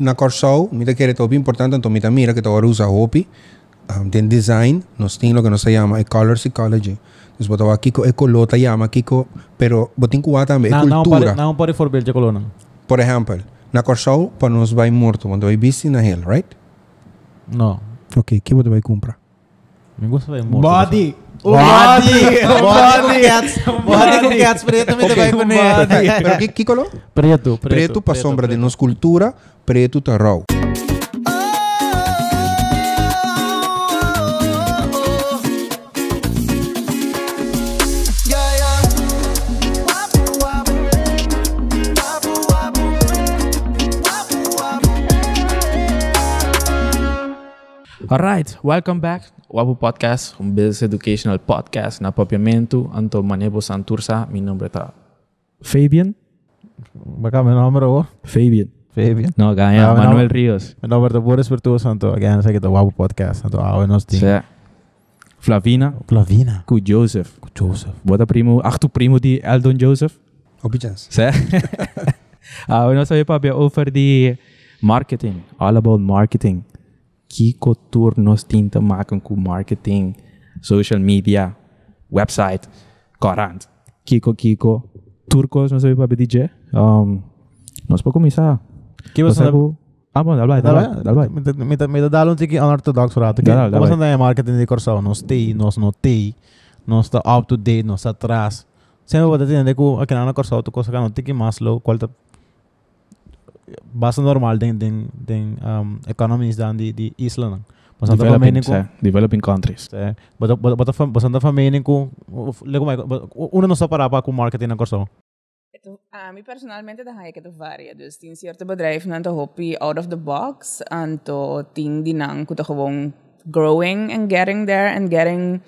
Na Corsau, mira que é top importante, então mira mira que agora usa hopi, um, tem design, nós temos o que nós chama é color psychology. Nós botamos aqui com ecolota, chama aqui com, pero botin kuha também, é Não, não cultura. não pode for bel colona. Por exemplo, na Corsau, para nós vai morto, quando vai bici na hill, right? Não. Ok, que você vai comprar? Me gusta bem muito. Body! O Body! body! Body! Body com cats preto também Ok. vai com ele. Pero que, que color? Preto, preto. Preto, para sombra de nos cultura, preto tá raw. Alright, welcome back. Wapu Podcast, un business educational podcast en apropiamiento. Anto Manebo Santurza, mi nombre está Fabian. Acá mi nombre vos. Fabian. Fabian. No, acá ah, Manuel Ríos. Mi nombre es Boris Virtuoso, Santo. Acá en el Wapu Podcast, Santo. Ah, buenos días. Flavina. Flavina. Ku Joseph. Ku Joseph. Bota primo, ach tu primo die Eldon Joseph. Opichas. Sí. ah, we nou sê papi over die marketing, all about marketing. Kiko tour nos tinta maken com marketing, social media, website, corant. Kiko Kiko. Turcos, nós sabi pa bia DJ. Um, nós pa começar. Que você sabi Ah, bom, dal vai, dal vai, dal vai. Me dá um tiki unorthodox rato. Dá, dá, você anda em marketing de Corsau, nós tem, nós não tem, nós está up to date, nós atrás. Sempre vou entender que aqui na Corsau tu coisa que não tiki mais low, qual tá basa normal ding ding ding um, economies dan die die isla nang basanta fa meaning ko developing countries. Eh but bata fa basanta fa meaning ko lego mai una no sapara pa ku marketing ko so a mí personalmente da que tu varia dus tin cierto bedrijf nan te hopi out of the box en to ting dinang ku to gewoon growing and getting there and getting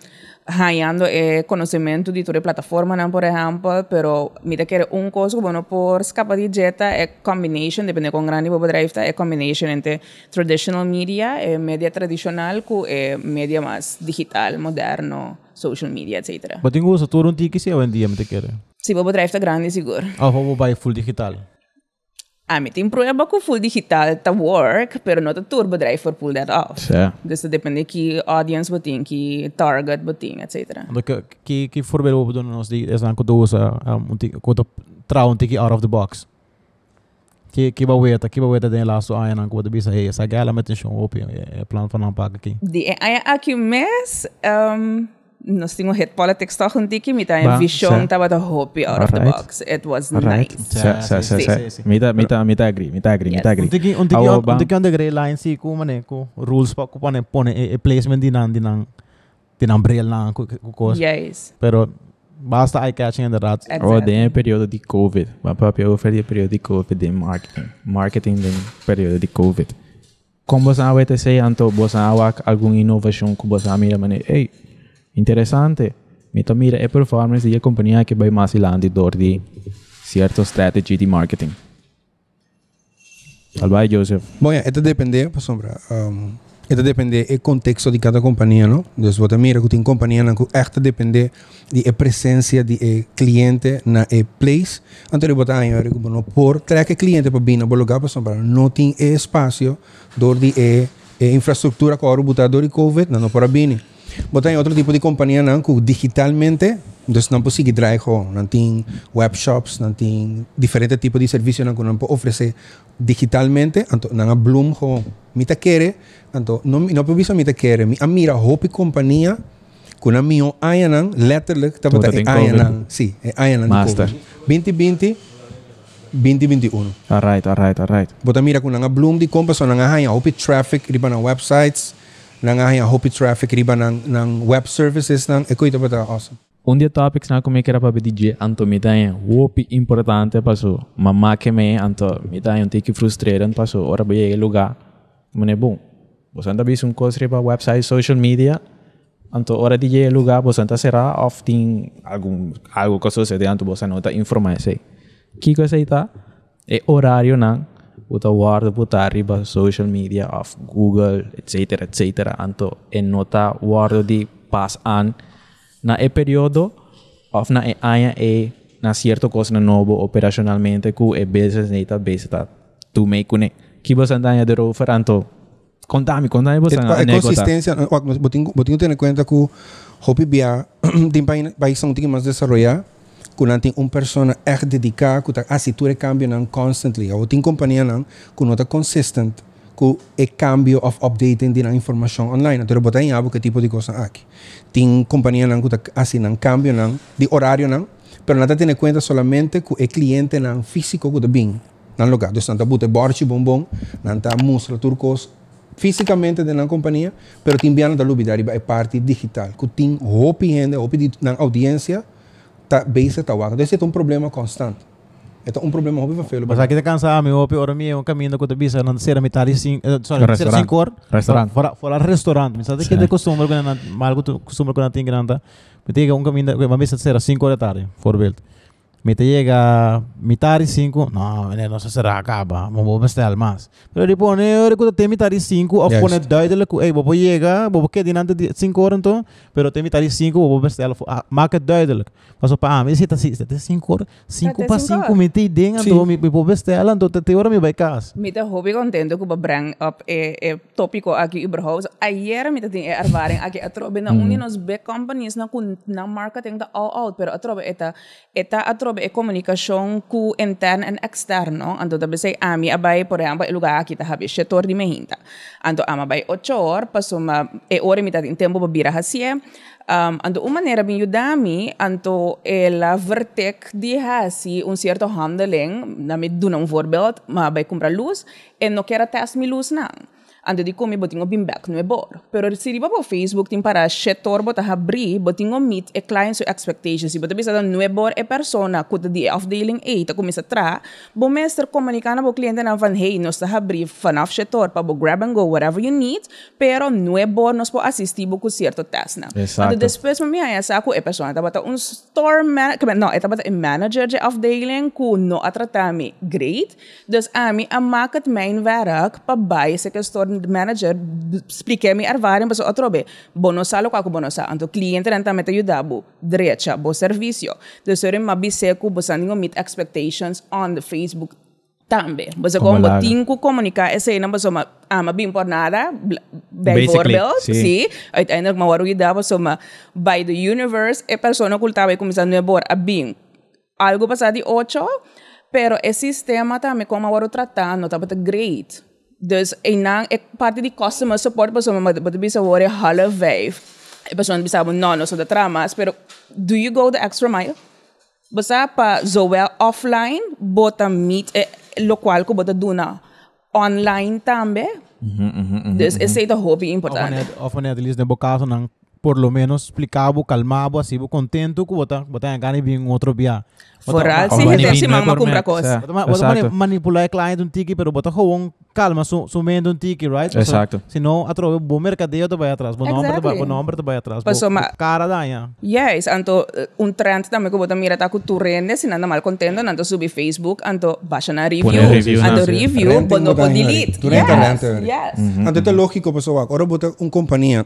hallando eh, de toda plataforma, ¿no? por ejemplo, pero mira que un cosa bueno por escapar de dieta es combination, depende de cuán grande vos está, es combination entre traditional media, eh, media tradicional, con eh, media más digital, moderno, social media, etc. ¿Pero tengo uso todo un ticket si hoy en día me te quiere? Sí, vos está grande, seguro. Ah, vos full digital. A mí tem prueba que o full digital tá work, pero não tá turbodrive for pull that off. Sim. Dus dat depende que audience botin, que target botin, etc. Ando que que op doen ons die is dan ko sa um tiki ko to tra un tiki out of the box. Que que ba weta, que ba weta den laso ay nan ko de bisa hey, sa gala met show op e plan van aanpak aqui. Die ay aqui mes, um, nos tengo head politics talking tiki mitä en vision tava the hope out of the box it was nice sa sa sa mita mita mita agree mita agree mita agree tiki untiki untiki on the gray line si ku mane ku rules pa ku pane pone e, e placement dinan dinan dinan brel na ku ku cos yes pero basta eye catching inderdaad. Exactly. Oh, de een periode die COVID. Mijn papa over oh, die periode die COVID in marketing. Marketing de periode die COVID. Como você vai ter sei anto, você vai alguma inovação que você vai mirar maneira. Ei, interessante. Mita mira é performance de a companhia que vai mais ilandi dor de certo strategy de marketing. Albai Joseph. Bom, é, это depende, pa sombra. Um, это depende do contexto de cada companhia, não? Dus você mira que tem companhia que echt depende de a presença de e cliente na e place. Então, ele botar aí, eu não por trazer cliente para vir no lugar para sombra. Não tem e espaço dor de e, e infraestrutura que agora botar dor de COVID, não para vir. Mas tem outro tipo de companhia não, que digitalmente, então não consigo trazer, não tem webshops, não tem diferente tipo de serviço não que não pode oferecer digitalmente, então não a Bloom com mita quer, então não não preciso mita quer, a mira hope companhia com a minha Ayanan, letterlijk, tá botando Ayanan, sim, Ayanan. Master. 2020 2021. Alright, alright, alright. Bota mira kung nga bloom di kompas so nga hanya open traffic di pa ng websites nga haya hopi traffic riba ng ng web services ng eko ito bata awesome. Um dia topics na que era para DJ anto tem whoop importante passo mamá que me anto um tique frustrante passo ora bem lugar mane bom você anda bis um coisa para website social media anto ora DJ lugar você anda será often algum algo que sucede anto você não tá informar sei que coisa aí tá é horário não uta guarda putar riba social media of Google etc etc anto e nota guarda di pass an na e periodo of na e aya e na cierto cosa na novo operacionalmente ku e business neta base ta tu me kune que você anda de rover anto. Contame, É a consistência, botinho botinho ter em conta que o hobby bia tem país tem mais desarrollar não tem uma pessoa echt dedicada que tá assistir cambio não constantly. Tem companhia que não tá consistent com o cambio of updating de informação online. Então botar em abo que tipo de coisa aqui tem companhia não que assim não cambio não de horário não pero não tá tendo em conta solamente que o cliente não físico que bem não lugar então não tá botar borchi bombom não tá mostra turcos fisicamente da companhia, pero tem biano da lubida é parte digital, que tem hopi gente, hopi na audiência, tá base tá waka. Então é um problema constante. É um problema hopi para feio. Mas aqui te cansar, me opi, ora mi um caminho que te bisa não ser a metade cinco, eh, sorry, ser cinco horas. Restaurante. Fora fora restaurante, mas sabe que de costume que não mal que costume que não tem grande. Me diga um caminho, que vai ser a cinco horas da tarde, voorbeeld. Me Mite llega mitar e 5, não, nossa será acaba, vou bestar mais. Pero depois, né, eu tem mitar e 5, ou quando dai dele, ei, vou chega, vou que dinante de 5 horas então, pero tem mitar e 5, vou bestar, marca dai dele. Passou para, me 5 horas, 5 para 5 mite e den então, me vou bestar, então te hora me vai casa. Mite hobby contento que vou bring up e e tópico aqui überhaupt. Ayer mite tem ervaring aqui a trobe na mm. uninos big companies na com marketing da all out, pero a trobe eta eta a kommunikation ku intern and externo. Anto tabi say ami ah, abay por ejemplo lugar kita habi shetor di mehinta. Anto ah, ama bay ocho or pasuma e eh, ore mitad in tempo babira pues, hasie. Um, anto un manera bin yudami anto eh, ela vertek di hasi un cierto handling. Nami duna un voorbeeld ma bay compra luz e no kera test mi luz nang. Ando di comi botingo bim back no bor. Pero se riba po Facebook tim para setor bota habri, botingo meet e clients so expectations. Si bota bisa da no bor e persona kuta di afdeling A, ta kumisa tra, bo meester comunicana bo cliente na van hey, nos ta habri vanaf setor pa bo grab and go whatever you need, pero no bor nos po assistir bo ku certo test na. Exacto. Ando depois me minha essa ku e persona ta bota un store man, no, eta bota een manager de afdeling ku no atrata mi great. Dus ami a maakt mijn werk pa bij se que store manager splike mi arvarin baso otrobe bonosa lo kako bonosa anto client renta meta yudabu drecha bo servicio de sore meet expectations on the Facebook tambe. Comunicar ah, por nada. Sí. By the universe e persona a. Ah, algo de pero esse sistema também como agora tratando, pues, great. Dus enang, ek parte di customer support pessoa, mas is worry half wave. A pessoa bisa oh, no, no, so the trama, pero do you go the extra mile? Basta pa eh, zowel offline, bota meet, eh, local ko bota duna. Online também. Mhm, mm mhm, dus is mhm. het hobby important. Of wanneer, of wanneer de liefst naar bokazo por lo menos explicaba, calmaba, así contento, que vota, vota ganas y en otro viaje. Foral, sí, gente si mamá compra cosas. Vota manipular el cliente un ticket, pero vota jovón, calma, su, su mente un ticket, right? Exacto. Si no, a través de mercadeo te vaya atrás, buen nombre te vaya atrás, pues cara daña. Yes, anto eh, un trend también que vota mira ta culturrende, si anda mal contento, ando subir Facebook, anto vayan a review, anto review, cuando delete. Yes, yes. Anto es lógico, pues ahora vota una compañía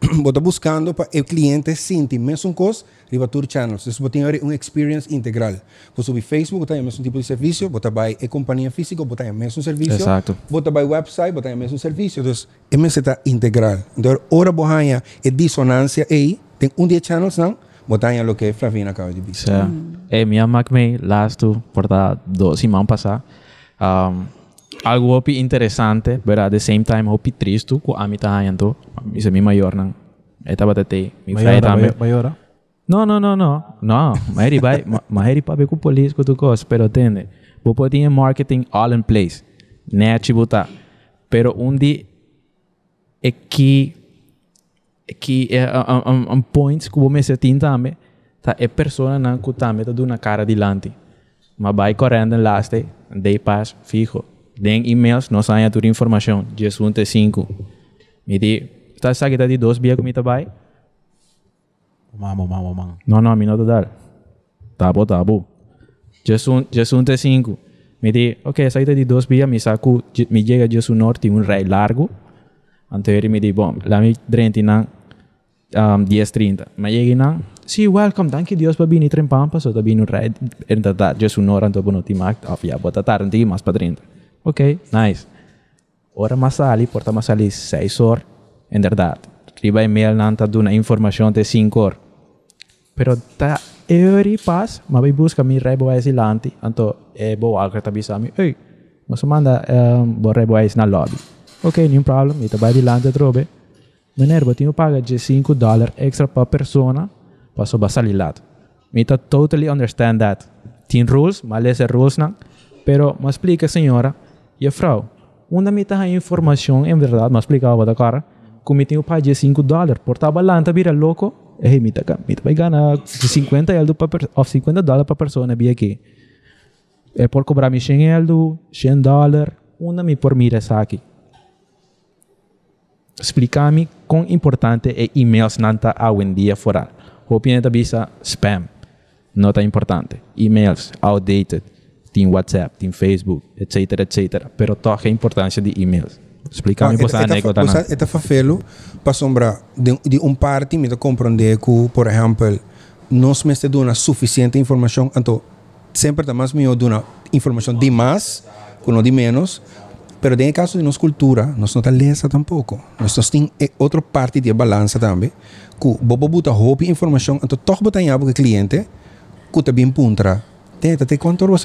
companhia, bota buscando para o cliente sentir mesmo coisa, riba tour channels. Então, bota uma experience integral. Você subir Facebook, bota o mesmo tipo de serviço, bota by a companhia física, bota o mesmo serviço. Exato. Bota by website, bota o mesmo serviço. Então, MS está integral. Então, ora bohanha é dissonância aí, tem um dia channels não, bota aí o que Flavina acaba de dizer. sea, eh, mi amak me last tu porta dos semana pasada. Um, algo opi interesante, pero at the same time opi triste ku ami tahayan to. Isa mi mayor nang eta batete mi fry tambe. Maiora. No, no, no, no. No, maheri bai, ma- maheri pa ku police ku tu kos, pero tende. Bo poti en marketing all in place. Ne chibuta. Pero undi aqui que é um, um points que você se tem também tá é pessoa não que também tá dando cara dilante mas vai correndo em laste day pass fijo den e-mails, nós saia toda a informação. Dias 1 até 5. Me di, tá sabe que tá de dois bias comigo também? Mamo, mamo, mamo. Não, não, a mim não dar. Tá bom, tá 5. Me di, ok, saí de dois bias, me saco, me chega dias o norte, um raio largo. Anterior me di, bom, lá me drentina um, 10.30. Me llegué na, sí, welcome, danke Dios por venir en Pampa, so da vino en da da, Jesús no, ranto bono timac, afia, botatar, en ti, más padrinta. Ok, nice. ora masali, porta masali 6 horas, en verdad. Riba email nanta duna informação de 5 horas. Pero ta every pass, mabai busca mi rebo ay silanti, anto e bo alka tabi sa mi, hey, mas manda um, bo rebo ay na lobby. Ok, nenhum problem, ita vai dilante trobe. Minerva, tinha paga de 5 dólares extra per persona, passo basali lato. Mita totally understand that. Tem rules, mas esse rules não. Pero, me explica, senhora, e a frau, onde me tá a informação, em verdade, me explicava da cara, como tinha paga de 5 dólares, por tabalanta, vira louco, eh, mita ka, mita vai ganhar de 50 euro pa per, of 50 dólares per persona, bia aqui. É por cobrar me 100 euro, 100 dólares, onde me por mira aqui. Explica-me quão importante é e-mails nanta hoje em dia fora. Opinião da bisa spam. Não tá importante. E-mails outdated. Tem WhatsApp, tem Facebook, etc, etc. Pero toca a importância de e-mails. Explica-me Ah, você a anedota está fazendo para sombra de, de um parte, me compreender que, por exemplo, nós me dando suficiente informação, então sempre está mais dar informação de mais, que não de menos, pero em caso de nossa cultura, nós não lesa tampouco. Nós nós tem eh, outra parte de balança também, que bobo buta roupa informação, então toch botar em abo que cliente, que bem puntra. Tenta, te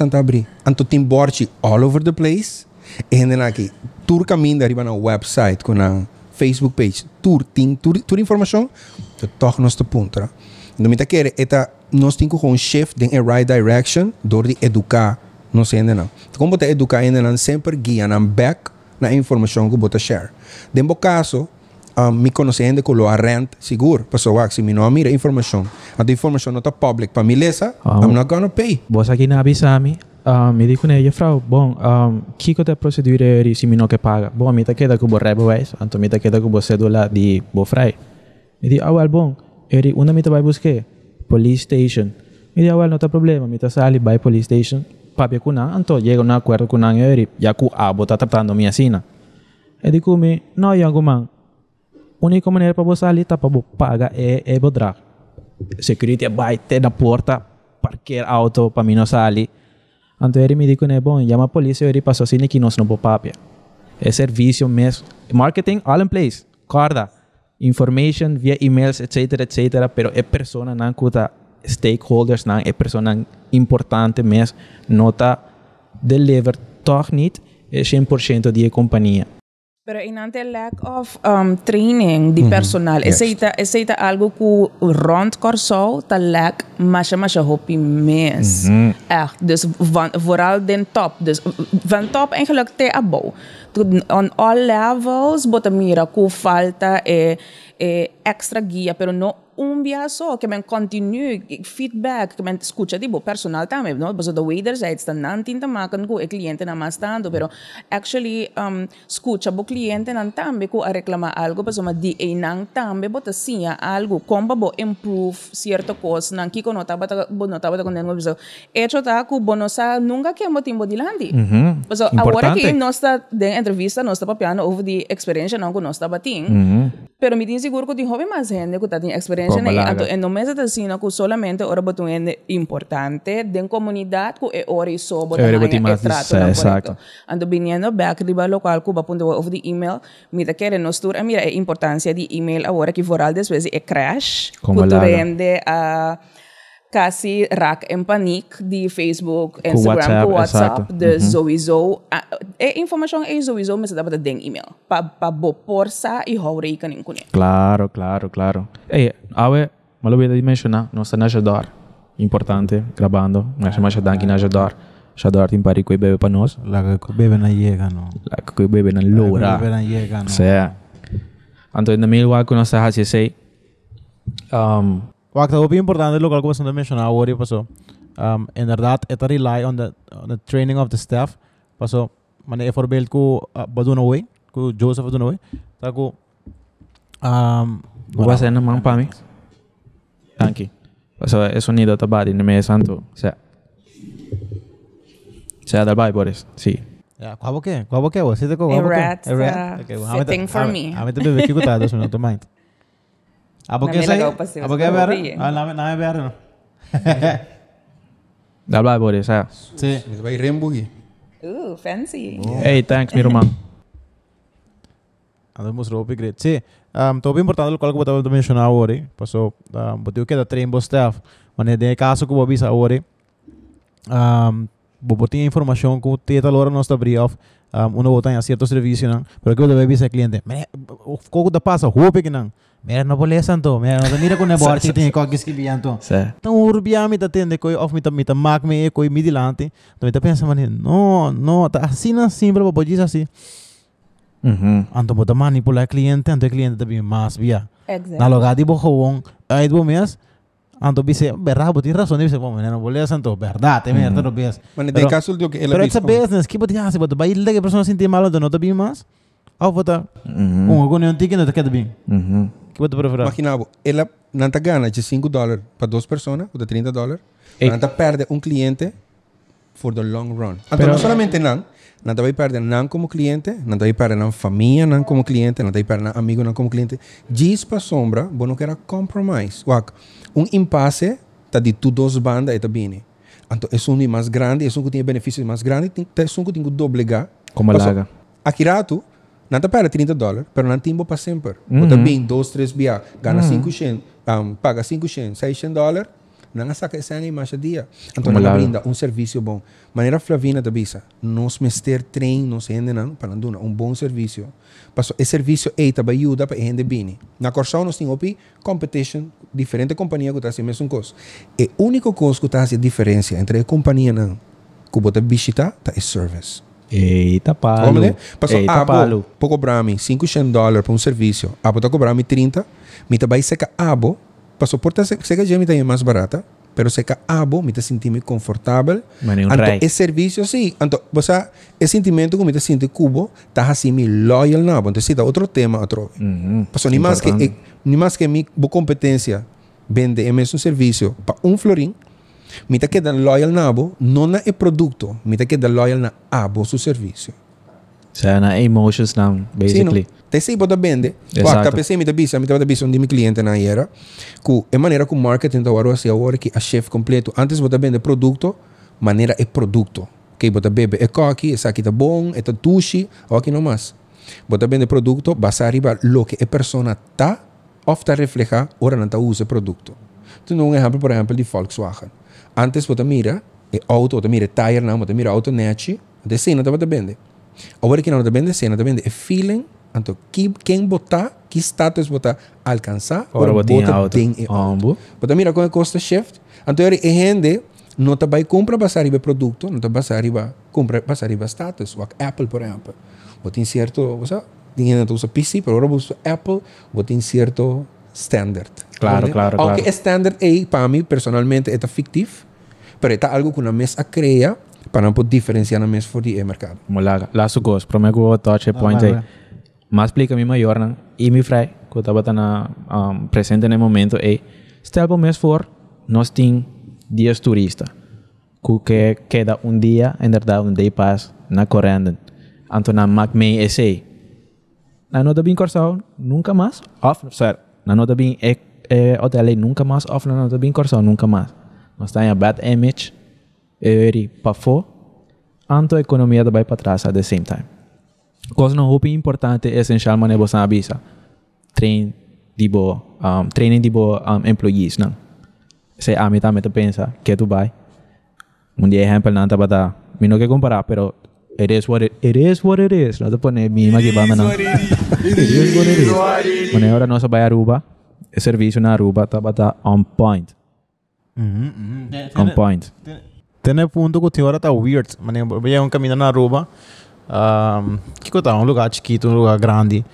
está abrir? Então tem borte all over the place, e ainda aqui, tur caminho arriba na website, com na Facebook page, tur, tem tur, tur informação, então toch nós está puntra. Me tá querer, eta, nós temos um shift em a right direction, dor de educar, não sei ainda não. Como você educar ainda não, sempre guia na back na informação que você share. Do caso, um, me conhecendo que lo rent seguro, pessoa que se me não mira informação, a informação não está public para me lesa, Ah, I'm not gonna pay. Vos aqui na Abisami, uh, me dico ne, frau, bom, um, kiko te procedure si mino que paga. Bom, mi ta queda que bo rebo es, anto mi ta queda que bo cédula di bo frai. Mi di, ah, well, bom, eri una mi ta vai busque, police station. Mi di, ah, well, no ta problema, mi ta sali, vai police station, papia kuna, anto llega un acuerdo kuna eri, ya ku abo ta tratando mi asina. E di kumi, no, yango man, única maneira para você ali tá para pagar é é bodrar. Security vai ter na porta parquear auto para mim não sair. Então ele me disse né bom, chama a polícia ele passou assim que nós não pode papia. É serviço mesmo, marketing all in place, corda, information via emails etc etc. Pero é persona não cuta stakeholders não é persona importante mesmo nota deliver toch é 100% de companhia. Pero inante lack of um, training di personal, Yes. esa ita esa ita algo ku rond corso ta lack masha masha hopi mes. Echt, dus van, vooral den top. Dus van top eigenlijk te abo. On all levels, bota mira ku falta e, e extra guia, pero no un biazo que me continue feedback, que me escucha tipo personal también, ¿no? Porque de waiters är ett annan tinta maken ku klienten är más tanto, pero actually um, escucha pues, bo clienten an también ku a reclama algo, pues ma di e nan también bo pues, tasia algo, compa bo improve cierto cosa, nan kiko notaba ta bo notaba ta con pues, hecho ta ku bonosa nunca que mo timbo dilandi. Mm -hmm. Pues ahora que no está de entrevista, no está papiano over the experience, no ku no está batin. Pero mi tin seguro que tin joven más gente ku ta tin pensen är att en de mesta tesina ku solamente ora botu en importante den comunidad ku e ori so botu en e trato na correcto. Ando viniendo back riba local ku bapunto of the email. Mira kere no stur mira e importancia di email ahora ki foral después e crash ku tu rende a casi rack en paniek die Facebook, Instagram, WhatsApp. WhatsApp dus uh -huh. sowieso, e information is sowieso met dat ding e-mail. Pa pa boporsa y hou rekening con Claro, claro, claro. Hey, awe, me lo voy a mencionar, no se ajudar. Importante, grabando, me chama ajudar que ajudar. Ajudar tem pari que bebe para nós. La que bebe na llega, no. La que bebe na loura. La que bebe na llega, no. Sea. Então, na que nós está a dizer, um, Wat ik hoop important is, ook al zo'n mention hoor je zo. inderdaad, um, het rely on the, on the training of the staff. Pas zo, maar voorbeeld ko badun hooi, ko Joseph badun hooi. Dat ko. Wat zijn man pami? Dank je. Zo, is een idee dat badi, nee meer santo. Ja. Ja, daarbij Boris. Sí. Ya, qué? ¿Cuál qué? ¿Vos sí uh, te cojo? A rat. A rat. Sitting for me. A mí te bebé que cuidado, eso no mind. අපගේ අපගේ බැර නම බැරන දබලා බෝඩේ සය යි රෙම්බුගි ඒ තැන්ක් නිරුමන් Andamos ropi greche. Um, todo importante lo cual que estaba mencionando ahora, pasó, um, botiu que da tren staff, mane de caso que bobis ahora. Um, información que usted tal hora no brief, um, uno botan a cierto servicio, pero que debe ser cliente. Mane, o que da pasa. मेरा नपोले ऐसा तो मेरा मेरा को नबो आरती थी को किसकी भी तो तो रुपिया में तते ने कोई ऑफ में तब में तब मार्क में कोई मिदी नो तो así ना सिंपल वो así Anto mo tamani cliente, anto cliente tabi mas via. Na logadi bo howon, ay bo mes. Anto dice, verdad, razón, dice, bueno, no volé a verdad, te mierda, no. Bueno, caso que él Pero it's a business, que hacer, que persona sinti malo, no te más. Au vota. Un gonion ticket no te queda bien. Imaginava, ela não tá ganha de 5 dólares para duas pessoas, ou de 30 dólares, Ei. não tá perde um cliente for the long run. Então, Pero- não solamente não, não vai perder não como cliente, não vai perder não família não como cliente, não vai perder não amigo não como cliente. Diz para sombra, bom não quer compromise. Um impasse tá de tu duas bandas e tá bem. Então, é um mais grande, é um que tem benefícios mais grandes, é um que tem que doblegar. Como Passou. laga. Aqui rato, não te perde 30 dólares, mas não timbo para sempre. Uhum. Ou também, dois, três biá, gana 5 cent, um, paga 5 cent, 6 cent dólares, não saca essa imagem dia. Então, não lá. brinda um serviço bom. Maneira Flavina da Bisa, nós mester trem, nós rende não, para não um bom serviço. Passo, esse serviço é para ajuda para rende bem. Na Corsão nós temos competition, diferente companhia que está fazendo a mesma coisa. E a única coisa que está fazendo diferença entre a companhia não, que você visita, tá, é service. Eita palo. Como né? Passou, Eita ah, palo. vou, vou cobrar me 500 dólares para um serviço. Ah, vou cobrar me 30. Me tá vai seca abo. Passou, porta seca já me tá mais barata. Pero seca abo, me tá sentir confortável. Mas nem um rei. esse serviço, sim. Então, você, esse sentimento que me tá sentindo cubo, tá assim, me loyal na. Então, esse é outro tema, outro. Uhum. Passou, nem mais que, nem mais que minha competência vende o mesmo serviço para um florim, Mientras que dan loyal na abo, no na e producto, mientras que dan loyal na abo su servicio. O sea, na emotions na, basically. Sì, no? Te sei bota bende, esatto. guarda, per sei mi da bisa, mi da bisa di mi cliente na iera, cu e maniera cu marketing da waro sia ora che a chef completo, antes bota bende producto, maniera e producto. Che bota bebe e coqui, e sa che da bon, e ta tushi, o che no mas. Bota bende producto, basta arriva lo che e persona ta, of ta refleja, ora non ta usa producto. Tu non esempio, per esempio, di Volkswagen antes Otamira, e auto Otamira, tire nam Otamira auto neachi, de sena da bata bende. Agora que não da bende, sena da bende, e feeling, anto, que, quem botar, que status botar, alcançar, agora bota auto. Tem e ah, auto. Otamira com a costa shift, anto, e rende, não tá vai compra passar riba produto, não tá passar riba compra passar riba status, ou Apple por exemplo. Botin certo, você, dinheiro usa PC, però agora usa Apple, botin certo standard. Claro, claro, Aunque claro. Standard A, para mí personalmente, está fictivo. Pero está algo que una mesa crea para poder diferenciar una mesa por el mercado. Molaga. La su cosa, pero me gusta touch ah, point ahí. Más explica mi mayor, ¿no? y mi fray, que estaba tan um, presente en el momento, eh. Este álbum es for, nos tiene 10 turistas, que queda un día, en verdad, un day pass, na corriendo. Antona Mac me ese. La nota bien corsado, nunca más, off, o sea, la nota bien eh, é é hotel nunca mais off na nota bem corsal nunca mais nós tem a bad image e para fo anto a economia vai para trás at the same time. Coisa não roupa importante essencial mas você avisa train dibo um, training dibo um, employees não se a mim também pensa que tu vai um dia exemplo não tá bata me não quer comparar pero it is what it, it is what it is. Não te pone mi magi ba não it is. What it is. Mas agora nós vai a Aruba o serviço na Aruba tá bata on point on point Tem ponto que o hora tá weird. Mas eu um caminho na Aruba. Um, que que tá? Um lugar chiquito, um lugar grande.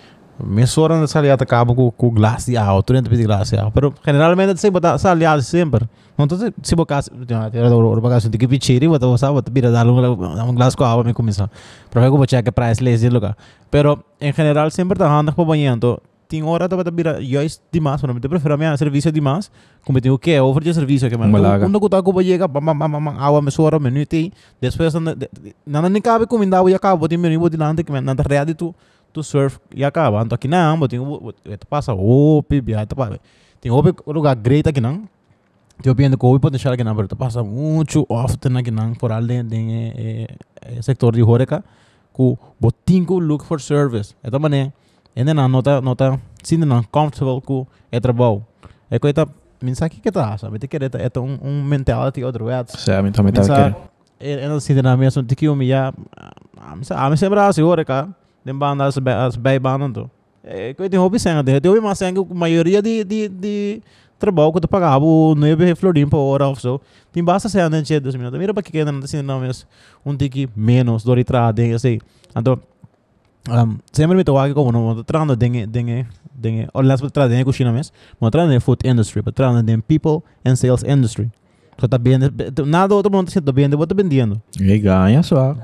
Me sora na saliata acaba com, com glass de alto, dentro de alto. Pero generalmente se botar saliata sempre. Não tô se se botar se era o bagaço de que pichiri, bota você bota bira dar um um glass com água me começar. Para ver como check a price list do lugar. Pero em geral sempre tá andando para banhando. Tem hora da bota bira yois demais, mas eu prefiro a minha serviço demais. Como tenho que over de serviço que mano. Malaga. Quando eu tava com chega, bam bam bam bam, água me sora minuto e depois não nem cabe comida e acaba de minuto de lante que não tá real tu tu surf e acaba. Então aqui não, mas tem tu passa opi, tu passa. Tem opi lugar great aqui não. Tem opi ainda com opi potencial aqui não, mas passa muito often aqui não por além do sector de horeca. Ku botinho look for service. Esta mané ainda não nota nota sinto não comfortable com o trabalho. É coisa mensagem que tá sabe? Te querer é um um mentality outro lado O sea, mi también Mensa, está é não sinto na mesma de que eu me já a me sempre assim ora cá den banda as as bei banda então. É coisa de hobby sem de eu mas sem a maioria de de de trabalho que tu pagava o 9 florim por hora ou so tem basta ser andando cheio dos minutos. Mira para que queda não assim não mesmo um tiki menos do ritrade assim. Então sempre mi tawagi ko no mo trando dinge dinge dinge or last but trando dinge kushina mes mo trando food industry people and sales industry. So bien nada outro mundo sendo bien vou tá vendendo e ganha só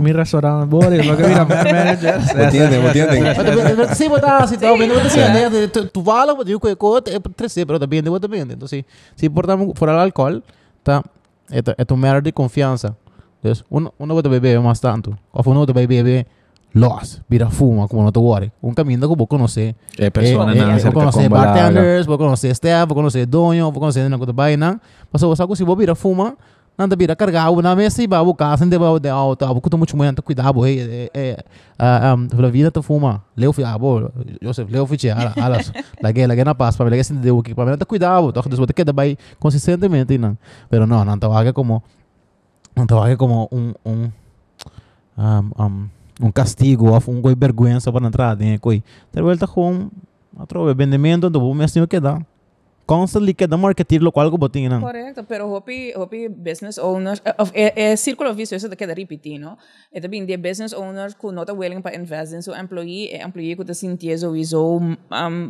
mi restaurante bora lo que vira manager entende entende sim botar se tá vendo tá sim tu tu vala pues, eh, que pero tá vendo tá vendo então se se portamos fora álcool tá é é tu merda de confiança então um um outro bebê mais tanto ou um outro bebê bebe los, vira fuma, como não te worry. Um caminho que vou conhecer. É persona eh, na eh, com balaga. bartenders, vou conhecer staff, vou conhecer dono, vou conhecer não que vai não. Mas se você se vou vira fuma, não te vira carregar na mesa e vai buscar, sem debaixo de alta, vou cuidar muito muito cuidado, é é a vida te fuma. Leu fi abo, Joseph, leu fi ala alas. Lagi lagi na paz, para lagi sem deu que para te cuidado, então você queda vai consistentemente não. Pero não, não te haga como não te haga como um um um, um castigo um coi vergonha para entrar em coi. Ter volta com outro vendimento do bom mesmo que dá. Constantly que dá marketing lo qual que botinho não. Correcto, pero hopi, hopi business owners, eh, of- é, é círculo vicioso de que repetir, no? É também de business owners que não tá willing para invest em seu employee, é employee que está sentindo sowieso um,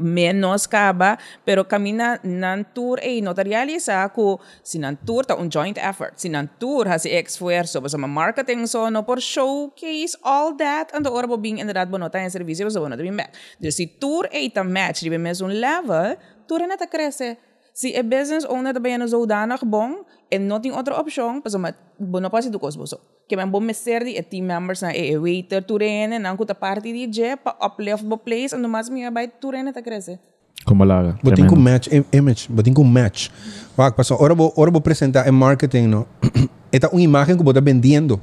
menos caba, pero camina nan tour e não tá realizar que se nan tour tá um joint effort, se nan tour has esforço, mas uma marketing so no por showcase all that, ando ora bo bing inderdaad bo nota em serviço, no tá bem back. Dus se tour e tá match, die mesmo level, tour é neta cresce. Si e business owner também é zodanig bom e não tem outra opção, mas uma boa parte do custo boso. Que men bom meser di e team members na e waiter turene nang kuta party di je pa uplift bo place ando mas minha by turene ta cresce. Com balaga. Botin com match, im- image, botin com match. Wag, paso, ora vou, ora vou apresentar em marketing, no? Esta uma imagem que você está vendendo.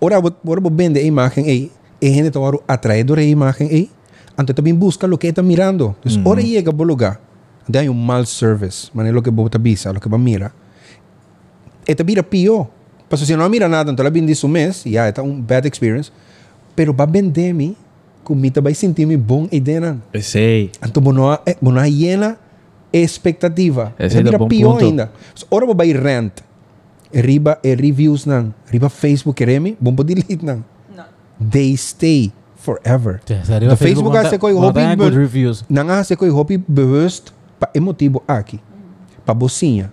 Ora vou, ora vou vender a imagem aí, e gente está atraído a imagem aí. Então também busca o que está mirando. Então, ora chega para o lugar. det är ju malservice. Man är loke bota bisa, loke ba mira. Esta mira pio. Paso si no mira nada, entonces la bindi su mes, ya esta un bad experience. Pero ba vendemi, kumita ba sentimi bon idenan. Sei. Anto bonoa, bonoa e, llena expectativa. Ese mira pio ainda. So, ora ba ir rent. E riba e reviews nan, riba Facebook keremi, bon po delete nan. No. They stay forever. Yeah, so, Facebook, Facebook hace koi hopi bewust. Nanga hace koi hopi bewust pa emotivo aqui. Pa bocinha.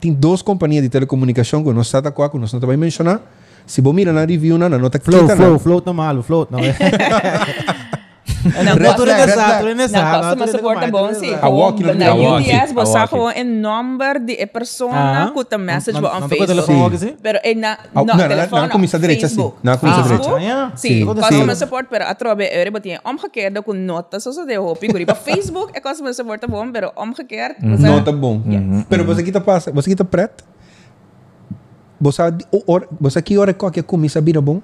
Tem duas companhias de telecomunicação que nós está com que nós não vai mencionar. Se você mira na review na nota Flow, quita flow, na. flow tá malo, flow não é. É exato, flag. tudo é Na customer support é bom, sim. A walkie, Na UPS, a você walkie. gewoon een number de e persona que te message bo on Facebook. Pero eh, na, Ah, no, telefoon, não, comissa direita, sim. Facebook. Não, comissa Facebook, direita. Ah, ja. Sim, Sim. customer Sim. support, pero atrobe, er botinha omgekeerde com nota, so so de hopi, guri, Facebook é customer support é bom, pero omgekeerd, tá bom. Pero você tá passa, você aqui tá preto. Você o- or- você aqui hora qualquer comissa vira bom.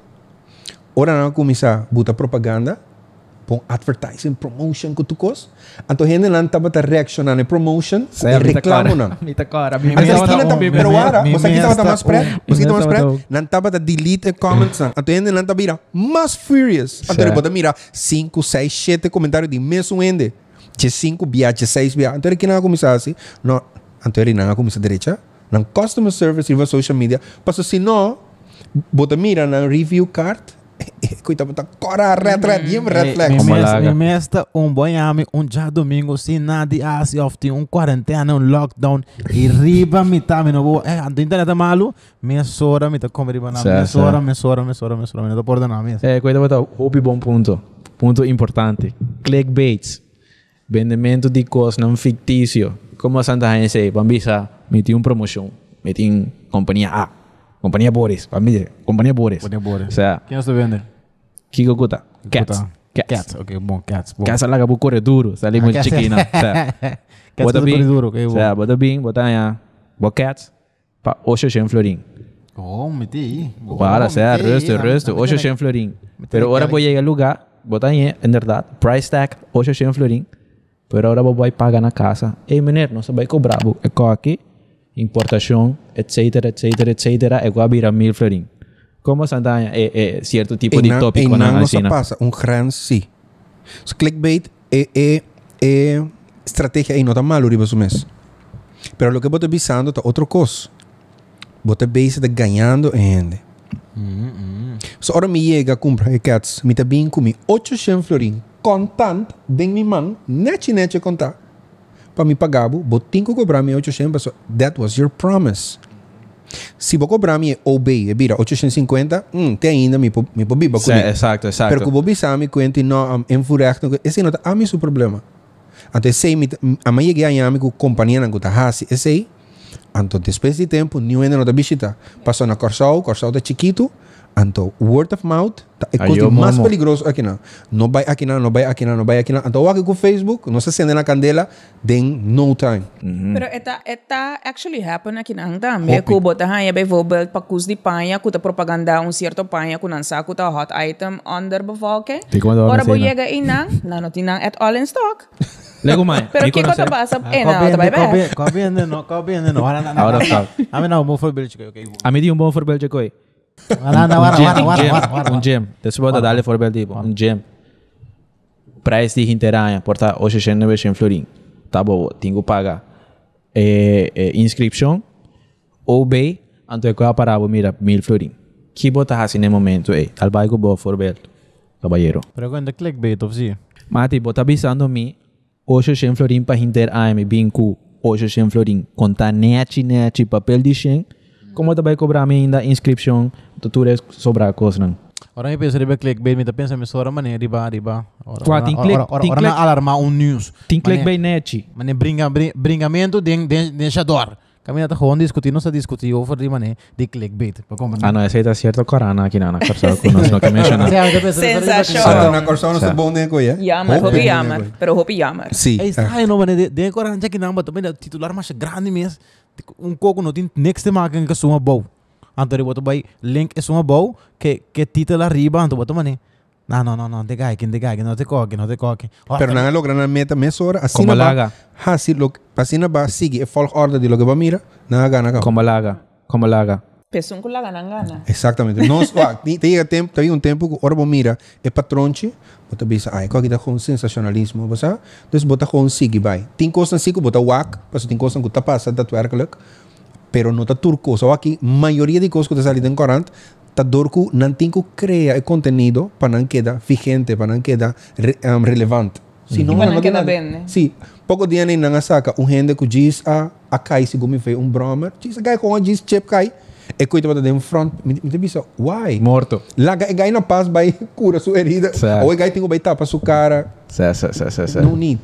Ora não comissa buta propaganda, bom advertising, promotion cos. Então gente não tava tá reaccionando em promotion, e reclamo não. Mita cara. Mas a esquina tá, pero ara, mi- você aqui mi tava tá esta- mais preto, você aqui tá mais Minha esta preto, não tava tá delete comments. Então gente não tá vira mais furious. Ele Certo. pode mirar 5, 6, 7 comentários de mesmo ende. De 5 via, de 6 via. Então ele que não começar assim, não, então ele não começa direita, não customer service e social media. Passo se não, bota mira na review card, coitado, tá cora red red, e red flag. Como Me laga. mesta um um já domingo, sem nada de assim, ofte, um quarentena, um lockdown, e riba me tá, me não vou, é, a internet malo, me sora, me tá como riba na, me sora, me sora, me sora, me sora, me não tô por na mesa. É, cuida botar hobby bom ponto. Ponto importante. Clickbaits. Vendimento de coisas não fictício. Como a Santa Gente Bambisa, meti uma promoção. Meti em companhia A. Companhia Boris. Companhia Boris. Companhia Boris. O sea, Quem você vende? Kiko Kuta. Cats. Cats. Cats, ok, bom, cats, bom. Cats lá que corre duro. Sali Ah, muito cats. chiquina. O sea, Cats bota é bem. duro, ok, O bom. sea, bota bem, bota aí. Bota cats. Pa 800 florin. Oh, meti aí. Para, o sea, resto, resto. 800 florin. Mete Pero ahora voy a llegar al lugar. bota aí, verdade, price tag, 800 florim, pero ahora vos vai pagar na casa. Ei, menino, não se vai cobrar, co aqui, importación, etcétera, etcétera, etcétera, es guabira mil florín. Como Santaña es eh, eh, cierto tipo en de tópico. En no se pasa, un gran sí. So, clickbait es eh, eh, estrategia y no tan malo, riba su mes. Pero lo que vos estás pensando es otra cosa. Vos te ves de ganhando gente. Mm -hmm. so, ahora me llega a comprar eh, cats, me está bien con mi 800 florín, contante de mi man, neche, neche contar. Para me pagar, vou ter que cobrar me 800, so that was your promise. Se vou cobrar me obey, é vira 850, hum, tem ainda me me pobiba Sim, comigo. exato, exato. Pero kubo bisa mi kwenti no am enfurecht esse não tá a mi su problema. Ante sei mi a mai cheguei a mi com companhia na guta hasi esse anto depois de tempo nenhum ainda não tá bichita. Passou na Corsol, Corsol tá chiquito. Então, word of mouth é a coisa mais perigosa aqui não. Não vai aqui não, não vai aqui não, não vai aqui não. Então, aqui com o Facebook, não se acende na candela, then no time. Mm-hmm. Mas está está actually happen aqui não também. Que bota aí, bem vou para cus de panha, que propaganda um certo panha, que não sabe que hot item under the bevolke. Ora vou chega e não, lá não tem at all in stock. Lego mai. Pero que cosa pasa? Eh, no, te vai bem. Copiando, não, copiando, não. Ahora não. Ahora está. A mim não, um bom forbelge, ok. A mim di um bom forbelge, ok. Wala na, Um wala, gym, wala, um wala, gym, wala, wala. um gym. That's what I dale voorbeeld tipo. Um gym. Prijs die hinteranha, porta 800 florin. Tá bom, tenho que pagar. Inscrição, ou bem, anto é que eu parava, mira, mil florin. Que bota assim no momento, eh, al bairro bom voorbeeld, caballero. Pero cuando clickbait of sí. Mati, bota avisando mi 800 florin para hinter AM, binku 800 florin. Conta net, net, papel de 100. Como vai cobrar me ainda inscrição, tu tu sobrar coisa, não? Orang pensa riba clickbait, minta pensa mi sora mane riba riba. Ora- Qua, ora- tem ora- click- alarma um news. Tem Mane- clickbait net. Mane brinca brin- bringamento den den deixador. Kami nata gewoon discutir, nós a discutir over di mane di clickbait. Ah, no, ese está cierto Corana aqui na Corsal com nós, não que menciona. Sensacional. Anto na Corsol não se bom nem coisa. Jammer, Hoop, hopi coisa. Pero hopi jammer. Sim. É estranho, não, mano. De, de agora, já que não, mas também titular mais grande mesmo. Um coco não tem next tema que é uma boa. Então, ele botou aí, link é uma boa, que que título arriba, então botou mano. Não, não, não, não, te cai, te cai, não te coque, não te coque. Pero na logra na meta meia hora, assim Como ba, assim lo, assim na ba sigue, é volgorde de lo que ba mira, na gana ka. Como laga, como laga. Pesum kula ganan gana. Exatamente. Nós, ah, tem tem tempo, tem um tempo que ora ba mira, é patronche, bota bisa, ai, ko kita com sensacionalismo, basa? Dus bota com sigue vai. Tem coisa assim que bota wak, paso coisa que tá passa da werkelijk, pero não tá turco, só aqui, maioria de coisas que tá salindo em corante, tá dorco, não tem que criar conteúdo para não quedar vigente, para não quedar re, um, relevante. Senão, Para não não nada. bem? Sim, pouco dia nem na saca, um rende que diz a a cai se como fez um broma, diz a cai com a diz chep cai, e coisa para dentro front, me me bisa, why? Morto. Lá gai gai na paz vai cura sua herida, Certo. ou gai tem que vai tapar sua cara, sé, sé, sé, sé. no need.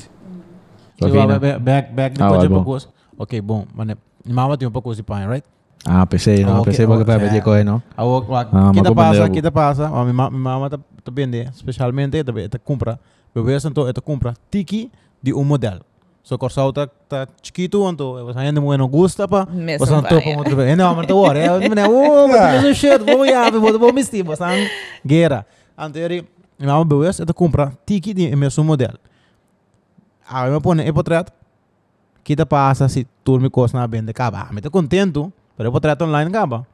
Rovina. back, back, back, Ah, depois de. Ok, bom, mano. Mama tem um pouco de pai, right? Ah, pensei, Ah, não, ok, pensei porque vai certo. pedir coisa, não? Ah, o, o, Ah, kita mas pasa, compreendo. kita pasa. Ah, mi, ma, mi mama tá, vende, especialmente, tá, compra. Bebê santo, tá compra tiki de um modelo. So, corsal tá, tá chiquito, então, você ainda não gusta, pa. Mesmo Você não topa outro vez. Não, mas tá hora. É, mas oh, mas um shirt, vou ir, vou, vou vestir, você não guerra. Então, ele, mi mama bebê, tá compra tiki de mesmo modelo. Ah, eu me põe, é portrait. Kita pasa si turmi coisa na vende, acaba. Ah, me tô contento, pero o portrait online acaba.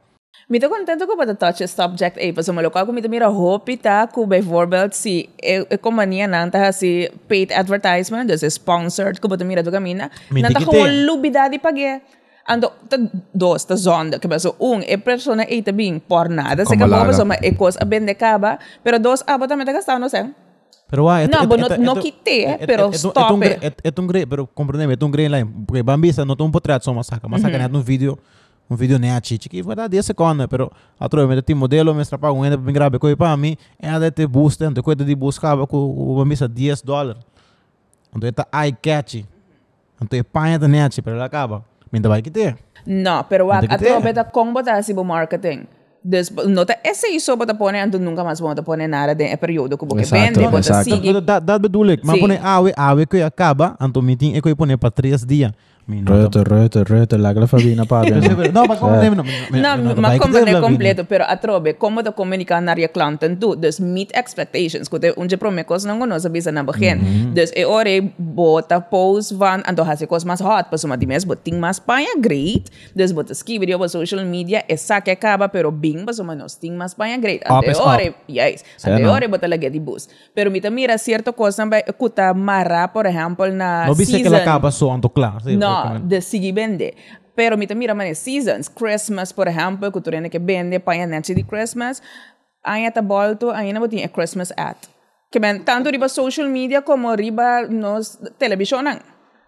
Μην το contento que para touch este object aí, pues me lo cago mito mira hopita cube vorbelt si e companhia nanta si paid advertisement, dus sponsored, cube mira do camina. Nanta como lubida de pague. Ando ta dos ta zonda que penso um é persona e ta bem por nada, se que boba soma e coisa a bende caba, pero dos ah, aba também ta gastar não sei. Pero ah, et, no, et, no, et, no quité, pero stop. É um grey, pero compreende, é um grey line, porque bambisa não tem um portrait só massacre, massacre é um vídeo. Um vídeo nem a chichi que vai dar 10 segundos, pero atro me tem modelo, me strapa um ainda para grave coi para mim, é a de boost, então coisa de buscar com o Bambisa 10 dólares. Então tá eye catchy. Então é panha da net, pero ela acaba. Me vai que ter. No, pero Tem wag que at ter. lo beta kung bota si bo marketing. Dus nota esse isso bota pone ando nunca mais bota pone nada de é período que boke Exato, vende, bota sigue. Bedoel ik. Maar Sim. pone awe, awe que acaba, então me tem é que pone para 3 dias. Rutte, Rutte, Rutte, lágala Fabina pa No, maar kom nemen. Não, mas como é completo, pero atrobe, como de comunicar na je klanten tu, dus meet expectations, kuti unje promekos nang gono sa bisa na begin. Dus e ore bota post van, ando hasi kos mas hot, paso ma dimes boting mas paia great, dus bota ski video pa social media, e sa que acaba, pero bing paso ma nos ting mas paia great. Ante ore, yes, ante no. ore bota lagi di bus. Pero mita mira cierto cosa, kuta mara, por ejemplo, na No viste que la acaba so ando claro. No, ja, det Siggy Pero mitt mira man seasons. Christmas, por ejemplo, kulturen que vende para de Christmas. Hay esta bolto, hay una botín Christmas ad. Que men, tanto riba social media como riba nos televisionan.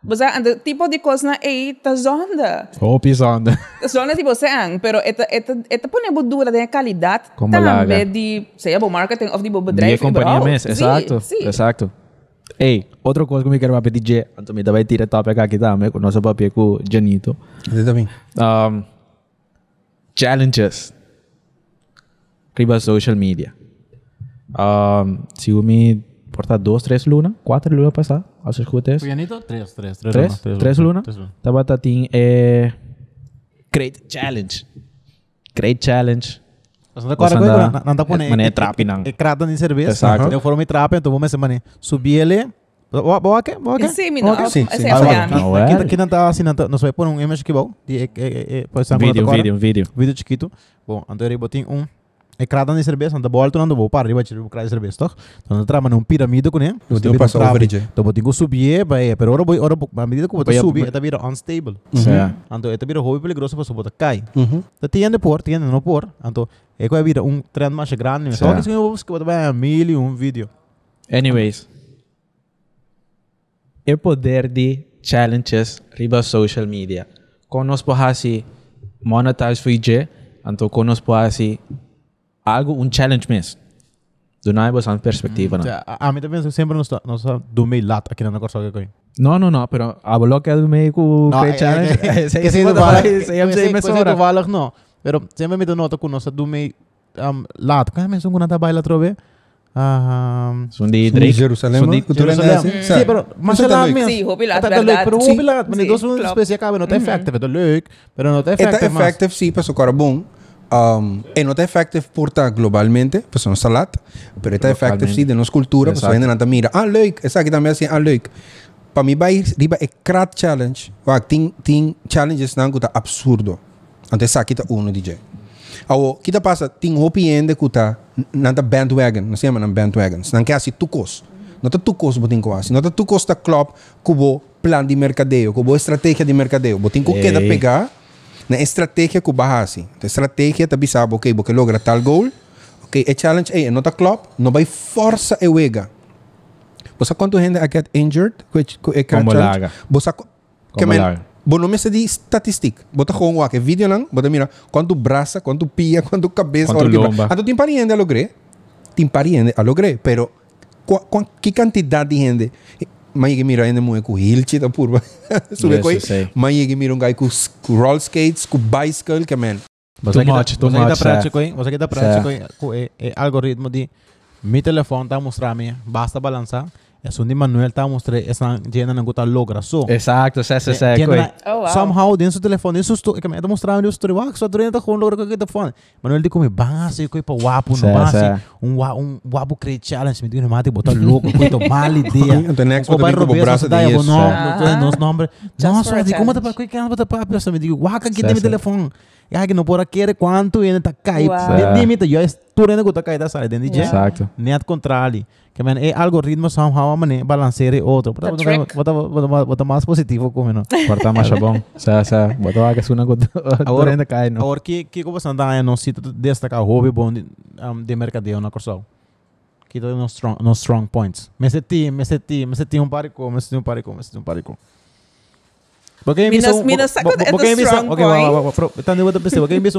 O sea, el tipo de cosas es ta zonda. Oh, Hopi zonda. Zonda tipo sean, pero esta, esta, esta ponemos duda de calidad. Como la. De, sea, marketing o de bedrijf. De compañía mes, exacto. Sí, sí. Exacto. Ei, outra coisa que eu me quero pedir é, também também tira tópico aqui também, com o nosso papel com o Janito. Você também. Um, challenges. Riba social media. Um, se eu me portar dois, três lunas, quatro lunas passar, acho que três. Janito, três, três, três. Três, três, três lunas. Tava tatin, é... Eh, create challenge. Create challenge. Trape, não. É crata de cerveja. Exato. Eu foram me trape, então vamos ser mané. Subir ele. Boa, foi vai. a mim. Não é? Aqui, aqui não tá assim, não tá, vai pôr um image que bom. Vídeo, vídeo, vídeo. Vídeo chiquito. Bom, então eu botei um. É crata de cerveja, anda volta, não vou para, eu vou tirar o crata de cerveja, toh? Então, trama num pirâmide com ele. Eu tenho que passar over, DJ. Então, botei que subir, vai, pero ora, ora, à medida eu Vai, subir, está vira unstable. Certo. Então, está vira hobby peligroso para subir, cai. Uhum. Então, tiende por, tiende não por. Então, é que vira um trend mais grande. Só que eu busco, vai mil e um vídeo. Anyways. O poder de challenges riba social media. Konos po hasi monetize for ije, anto konos po hasi algo un challenge mes. Dunay ba sa perspektiva na. A, a mim também sempre não está, não está do meio lado aqui na Corsa que No, no, no, pero que do ku Não, create é- challenge. é- é- que se se mo tovala, da say am say que se mesora. tovala não. Pero sempre me dá nota com nossa do meio um, lado. Kaya mesmo quando tá baila trove. Ah, Sundi Drake. Sundi Jerusalem. pero mas Isso tá lá leuk. mesmo. Sim, hobby laat, Tá leuk, verdade. pero hobby laat, mas dos um klopt. especial cabe, não tá effective, é leuk, pero não tá Está effective. mas- effective, sim, para o bom. Um, sí. en otra effective porta globalmente, pues son salat, pero esta effective sí de nos cultura, pues Exacto. pues vienen a mira, ah leuk, exacto también así, ah leuk. Para mí va a ir riba el crack challenge, va ting ting challenges nan kuta absurdo. Antes sa kita uno DJ. Awo, kita pasa ting hopi ende kuta nanta bandwagon, no se llaman bandwagons, nan que así tucos. No te tucos botin ko así, no te tucos ta club kubo plan de mercadeo, kubo estrategia de mercadeo, botin ko hey. queda pegar na estratégia que barra assim. A estratégia tá bisabo, ok, porque logra tal goal, ok, é challenge, é, não tá club, não vai força e wega. Você quanto gente a get injured, Como laga. Você que men. Bom, não me sei de estatística. Bota com o que vídeo não, bota mira quanto braça, quanto pia, quanto cabeça, Quanto lomba. Então tem pariente a lograr. Tem pariente a lograr, pero qua, que quantidade de gente megyik mira ainda moe ku hilchi da purba sube koi megyik mira um gai ku roll skates ku bicycle que man você aqui much, too much. Você aqui da prática, coi, você aqui da prática, coi, com algoritmo de meu telefone tá mostrando a minha, basta balançar Só de Manuel tá mostrando essa gente não tá logra só. Exacto, coi. na- Oh, wow. Somehow dentro do telefone, isso estou, que me tá mostrando o story, ah, só durante com logra com o telefone. Manuel basta coi para wapo, não Certo, basta. certo. Um wa- um wapo create challenge, me diz não mate botar louco, coisa mal ideia. Então, next, O bota pai com o Roberto, braço de isso. nome, Ah. nos nomes. Just Nossa, de como tá challenge. para que anda para papo, me digo, waca que tem telefone. E aí que não por aqui quanto ele tá caído. Wow. De limite, eu estou indo com tá caída sai dentro de Exacto. Net controle. Que man, algoritmo somehow mané balancear outro. Bota The bota trick. bota bota bota mais positivo como não. Porta mais bom. Sa sa, boto aga suna ko. Agora- cai que que como sanda é não destacar hobby bom de, um, de mercadeo na corção. Que todo nos strong nos strong points. Me senti, me senti, me senti um parico, me senti um parico, me senti um parico. Porque Minas é strong point. pensar, porque bisa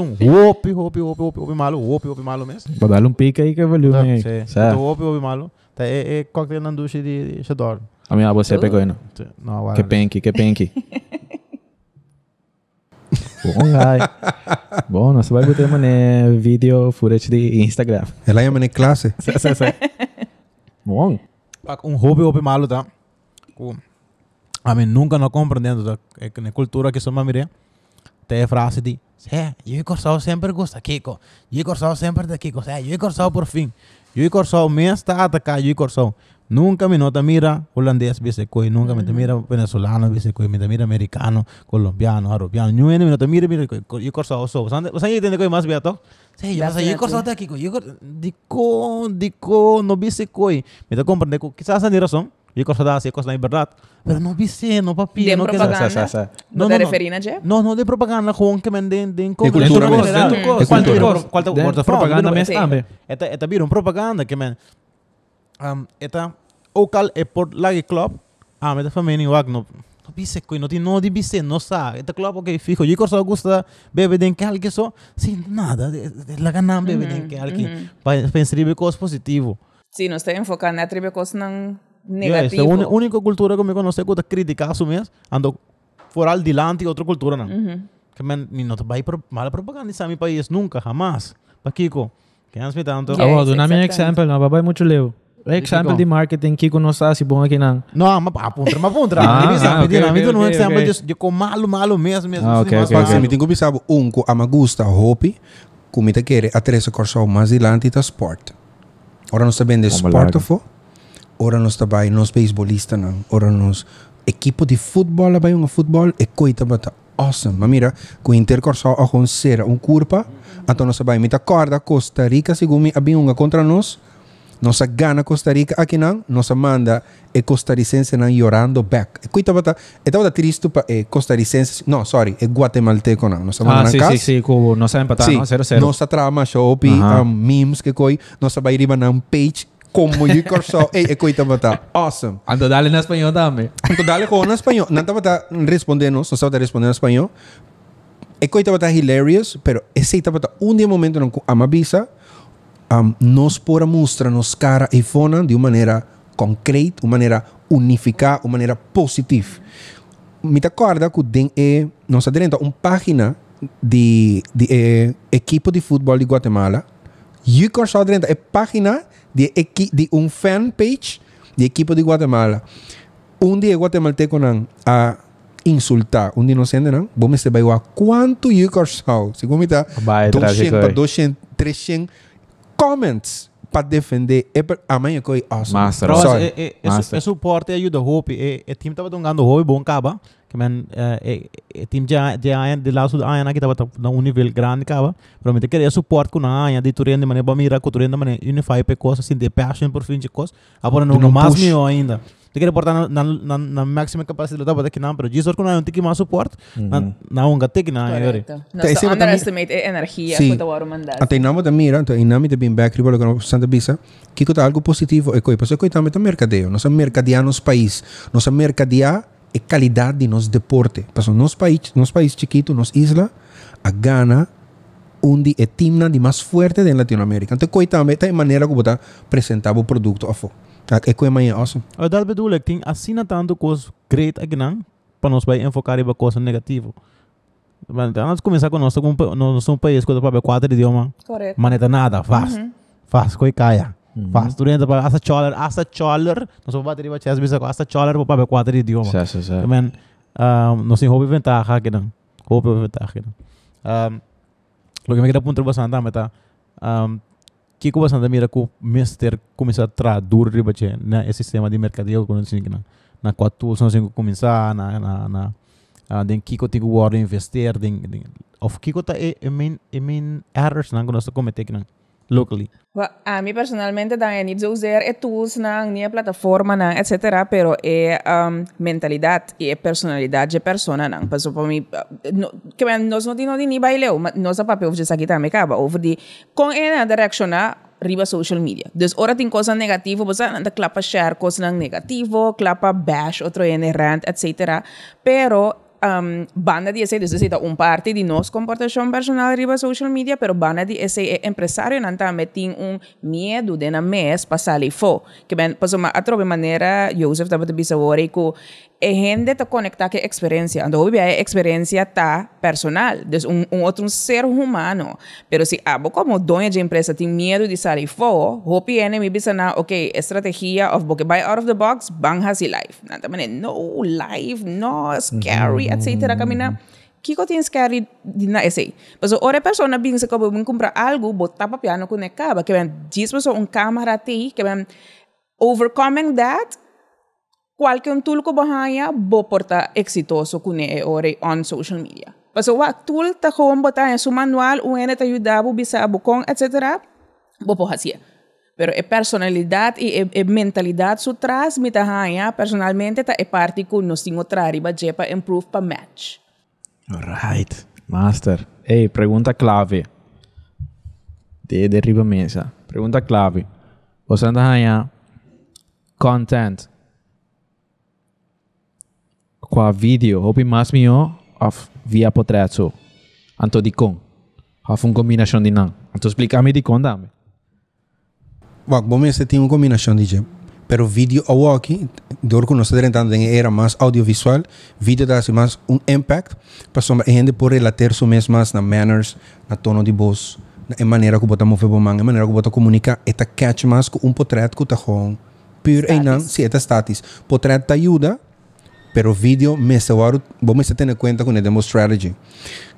hopi, hopi, hopi, hopi, hopi malo, hopi, hopi malo mesmo. Vou dar um pique aí que valeu, Tá, né? sim. Sa. Então hopi, hopi malo. Tá é é cocktail na ducha de de chador. A minha você pegou agora. Que penki, que penki. Bom, ai. Bom, nós vai botar mané vídeo footage de Instagram. Ela é uma classe. Sim, sim, sim. Bom. Um hobby hobby malo tá. A mim nunca não compreendendo da é que na cultura que somos mire. Tem a frase de, é, eu e Corsal sempre gosta Kiko. Eu e Corsal sempre da Kiko. É, eu e Corsal por fim. Yo y Corzón, mía está atacada, yo y Corzón. Nunca me nota, mira holandés, bisecoy, nunca me te mira venezolano, bisecoy, me te mira americano, colombiano, arubiano. Yo me nota, mira, mira, yo corsado, so. ¿Sabes qué tiene que más beato? Sí, yo soy corsado de aquí, yo dico, dico, no bisecoy. Me te comprende, quizás ni razón. Iako sada si, iako znaj brat, pero no viseno, papi, de no propaganda. que sa. No, no, no. No, no, de propaganda gewoon que men den den cultura en general. Quanto quanto quanto propaganda mes este, ambe. Eta este, eta este bir un propaganda que men um eta ook al e por club, ah, meta fameni wag no no bise no ti no di bise, no sa. Eta club ok fijo, iako sa gusta bebe den que algo eso, sin nada, la ganan den que Sí, no estoy enfocando a tribe cos nan negativo. Yeah, la única cultura que me conoceu que criticar assumias, ando fora adelante outra cultura não. Uhum. Que man, não te vai mal propagandizar país nunca, jamás. Pues, Kiko, que me tanto. Yes, oh, dá um exemplo, não, papai muito leu. Exemplo de marketing que não sabe. Não, malo, malo. Ah. Me que pensar um que gusta, hopi, te a adelante está sport. De sport. Fo. Ora nós também nos beisbolista não. Ora nos equipo de futebol vai um futebol e coita bata awesome. Mas mira, com Inter corso a com ser um curpa, então nós também me corda Costa Rica segundo a uma contra nós. Nossa gana Costa Rica aqui não, nossa manda é costarricense não chorando back. E coita bata, e tava triste para é costarricense, não, sorry, é guatemalteco não. Nossa manda Ah, sim, sim, sim, com não sabe empatar, Sim, não, 0-0. nossa trama shop, Aha. um, memes que coi, nossa vai riba na page como you corso, ei, e coita bata, awesome. Ando dale na espanhol também. Então dale com na espanhol, não estava tá respondendo, não estava respondendo em espanhol. E coita bata hilarious, pero estava tá um dia momento não amabisa, um, nos pora mostrar nos cara e fona de uma maneira concreta, uma maneira unificada, uma maneira positiva. Me acorda que tem é, nós dentro uma página de, de eh, equipo de futebol de Guatemala. E o só dentro é página de, de um fanpage de equipo de Guatemala. Um dia guatemalteco não a insultar, um dia não vamos se vai a quanto e o só, segundo me tá Vai, 200 trágico, para eh. 200, 300 comments para defender. É para amanhã que é awesome. Master. Pero Sorry. é, é, é, su- Master. é suporte ajuda hope e e team tava dongando hope bom caba que man é é team já já de lá sul aí na que tava na um nível grande caba pero me te queria suporte com na aí de turende mané ba mira com turende mané unify pe coisa assim de passion por fim de coisa agora não não mais meu ainda te queria portar na na, na, máxima capacidade tava daqui não pero com não tem que mais suporte na na. No Te- se encima también- underestimate e energia Sí. que te voy a mandar. Até namo da mira, então inami de bem back riba logo Santa Bisa, que tá algo positivo e coi, pois coi também tá mercadeio, nós mercadear nos país, nós mercadear e qualidade de nos deporte. Passo nos país, nos país chiquito, nos isla, a Ghana onde é timna de mais forte de Latinoamérica. Então coi também tá maneira como tá apresentar o produto a É coi amanhã awesome. Oh, dat bedoel ik. Ting assina tanto coisa great não, para nós vai enfocar em coisa negativa. Mas de começar com nós, nós somos um país que tem quatro idiomas, Correcto. maneta nada, faz, faz, coi caia. Faz, durante para essa choler, essa choler, nós vamos bater em chess bisa essa choler para quatro idiomas. Sim, sim, sim. Men, um, nós temos hobby ventaja aqui não, hobby ventaja aqui não. Um, lo que me queda punto bastante também tá, um, que ko bastante mira ko mister começar a traduzir riba che na esse sistema de mercadeio quando assim que na na quatro temos que começar na na na uh, den kiko tem que investir den, den of kiko ta e e main e main errors na quando nós que não locally? Well, a mí personalmente también niet zozeer e eh, tools nan, ni e plataforma etc. Pero e um, mentalidad y e personalidad de persona nan. Pues por mí, eh, no, que ben, nos no tino di ni baileo, nos a papel de sakita me kaba, over con ena direcciona riba social media. Dus ora tin cosa negativo, pues ah, anda klapa share cosa nan negativo, bash otro en rant, etc. Pero um, banda di essere, necessita un parte di nos comportazione personale riba social media, però banda di eh, essere impresario non ha un miedo di una mes passare fo. Che ben, insomma, pues, a troppe maniera, Joseph, da bisavore, che gente te conectar com a experiência. Então, hoje a experiência tá personal, dus um, um outro ser humano. Pero se abo como dona de empresa tem medo de sair fora, hope é me bisa na, ok, estratégia of porque by out of the box, bang hasi life. Nada no, life, no, scary, etc. Camina. Kiko tem scary na esse. Mas ora persona bing se como comprar algo, botar pa piano com necaba, que ben diz pessoa um câmera ti, que ben overcoming that, qualquer um tool ko bahaya, bo porta exitoso kune e ore on social media. Mas o tool ta gewoon botaya su manual, o ene te ayudabo bisa abukong, etc. Bo po hasia. Pero e personalidade e, e, mentalidade su tras mi personalmente ta e parte kun nos tingo trari ba jepa improve pa match. Alright. Master. Hey, pregunta clave. De derriba mesa. Pregunta clave. Você anda ganhar content qua video. Hopi mas mio of via potretso. Anto di con. Of un combinação de não. Anto explica-me de con dame. Wak, bom esse tem uma combinação de jeep. Pero vídeo a walkie, door que nós tentando em era mais audiovisual, vídeo dá mais um impact, para sombra a gente por relater so mesmo mais na manners, na tono de voz, na maneira que bota mover bom na maneira que bota comunicar, eta catch mais com um portrait que tá com pure e não, se eta status. Portrait te ajuda, pero vídeo me me se ter conta com a demo strategy.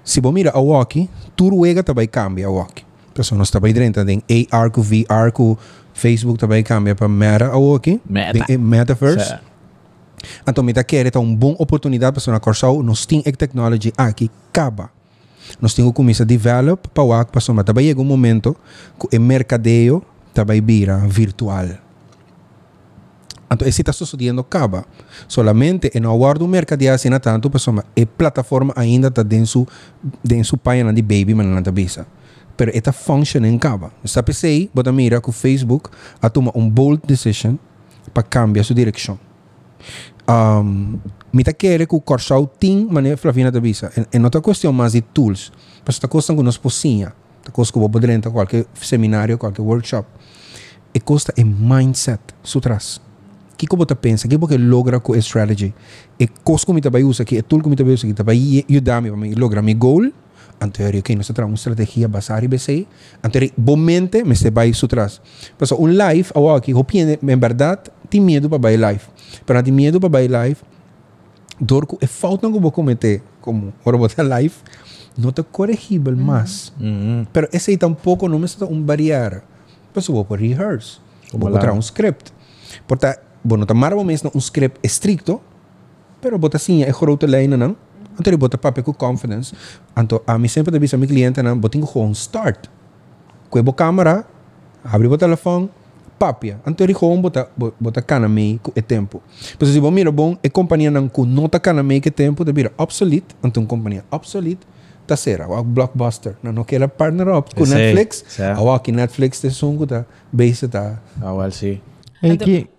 Se bom mira a walkie, tudo ega também cambia a walkie. Pessoal, nós também dentro tem AR com VR com Facebook também cambia para Meta a walkie. Meta. Tem, eh, Metaverse. Certo. Então, me quer é uma boa oportunidade para nós corsar nós temos a tecnologia aqui acaba. Nós temos que começar a develop para o para somar. Também chega um momento que o mercadeio também vira virtual. Então, esse está sucedendo acaba. Solamente em aguardo o mercadeio assim tanto para somar. A plataforma ainda está dentro dentro sua página de baby, não está bisa. Pero esta function em acaba. Sa PC, bota mira que Facebook a toma um bold decision para cambiar sua direção um, mi ta quere que o corsau tem maneira Flavina da e não tá questão mais de tools. Mas tá questão que nós pocinha. Tá coisa que vou poder entrar qualquer seminário, qualquer workshop. E custa é mindset, sutras. que como tu pensa, que porque logra com a strategy, e coisa como tu vai usar, que é tudo como tu vai usar, que tu vai ajudar-me para lograr meu goal, anterior, ok, nós temos uma estratégia basada em BCI, anterior, bomente, me se vai isso atrás. Mas um live, oh, agora aqui, eu penso, em verdade, tem medo para ir live. Para ter medo para ir live, dor, é falta que eu cometer, como, agora vou ter live, no te corregible más. Mm -hmm. Pero ese tampoco no me está un variar. Pues hubo por rehearse. Hubo un script. Porque bom, não está mesmo um script estricto, pero bota assim, é grote lijnen não. Então, bota papel com confidence. Então, a mim sempre diz a meu cliente, não, botinho gewoon start. Cuebo câmera, abre o telefone, papia. Então, ele gewoon bota, bo- bota cana meio com o tempo. Mas se você mira bom, a companhia não com nota cana meio que tempo, de vira obsolete. Então, companhia obsolete, tá será, o blockbuster. Não, não quer partner up com Netflix. sim. A aqui Netflix, te sungo, tá, base, tá. Ah, well, sim. Hey, que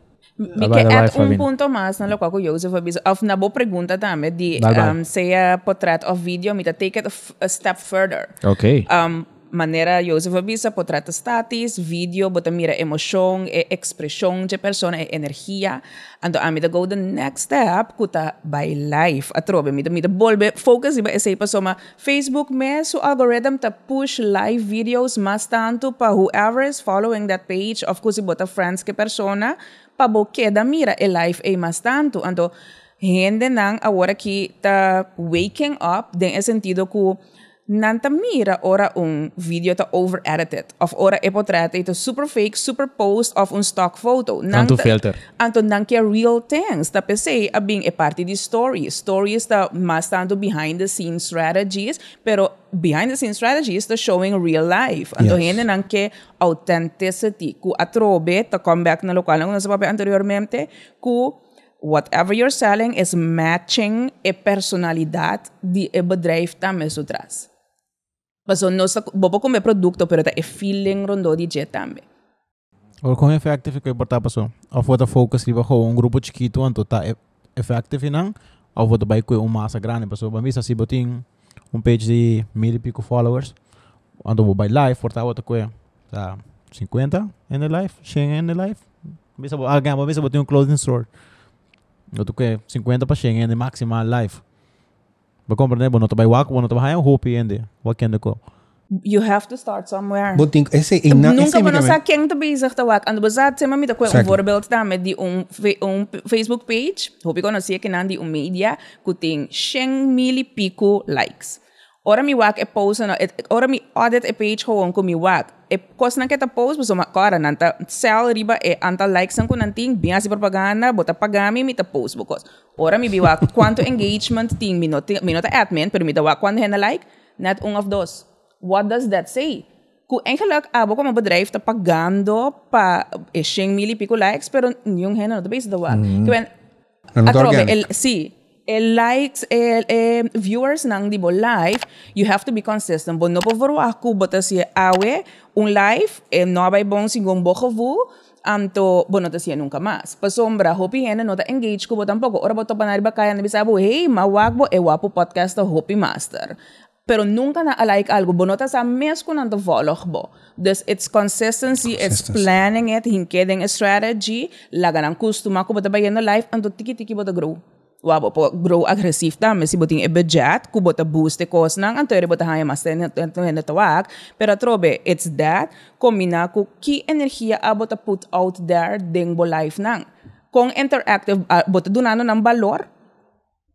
Ah, Mikä ett ah, un punto más när Lukaku Josef har visat. Av när jag frågar dem, de um, säger porträtt video, mitt take it a step further. Okay. Um, manera Joseph Avisa, portrata statis, video, bota mira emoción, e expresión de persona, e energía. Ando a ah, mí go the next step, kuta by life. Atrobe, mi da bolbe, focus iba ese pa soma. Facebook me su algorithm ta push live videos más tanto pa whoever is following that page, of course, bota friends que persona, pa bo queda mira e live e mas tanto. Ando, gente nang agora que tá waking up, den é sentido que nanta mira ora un video ta over edited of ora e portrait ito super fake super post of un stock photo. Tanto filter. anto que real things. Ta pese a being e parte di story stories ta mas tanto behind the scenes strategies pero behind the scenes strategies ta showing real life. Anto Yes. hende nang que authenticity. Ku atrobe ta come back na lokal. Na sa pape anteriormente ku whatever you're selling is matching e personalidade de e bedrijf so traz. Mas não está bobo como produto, pero tá e feeling rondo de jet também. Or kung effective ko importa pa so. Of what a focus riba ko un grupo chiquito anto ta effective nang of what bay ko uma masa grande pa so ba misa si boting um page de mil e pico followers anto bo by live porta what ko ta 50 in the life 100 in the life bisa bo aga mo bisa boting um clothing store tô com 50 para chegar em maximal life. ¿Me comprende? Bueno, te un You have to start somewhere. But think, ese te bezig wak. En we zaten maar met een voorbeeld daar met die on, Facebook page. Hoop ik kon ons zeker die media. Kuting sheng mili pico likes. Ora mi wak e post na et, ora mi audit e page gewoon ko mi wak. E kos na kita post so ma kora nanta sell riba e anta likes ang ko nanting biasi propaganda bota pagami mi ta post bukos. Ora mi biwak quanto engagement ting minuto minuto admin pero mi ta wak quanto hena like net un of dos. What does that say? Kung eigenlijk abo ko bedrijf te pagando pa e 100 mil e pico likes pero yung hena no base dawa. Kaya Ano to atrobe el sí, Eh, likes, el, viewers nang di bo live, you have to be consistent. Bo no po voro aku bo si awe un live, eh, no abay bon singon bo gevoel, anto, bueno, te nunca más. Pues sombra, hopi hene no te engage kubo tampoco. Ahora boto panar bakaya na bisabu, hey, mawagbo e wapo podcast hopi master. Pero nunca na like algo, bonota sa mes kun anto follow bo. Dus it's consistency, it's planning it, hinkeden strategy, la ganan custom ako boto bayendo life, anto tiki tiki boto grow. Wabo po grow aggressive ta, mesi boting e budget, ku bota boost e anto ere bota haya mas ten ten tawag, pero trobe, it's that, kombina ku ki energia a bota put out there ding bo life nang. Kung interactive, uh, bota dunano ng valor,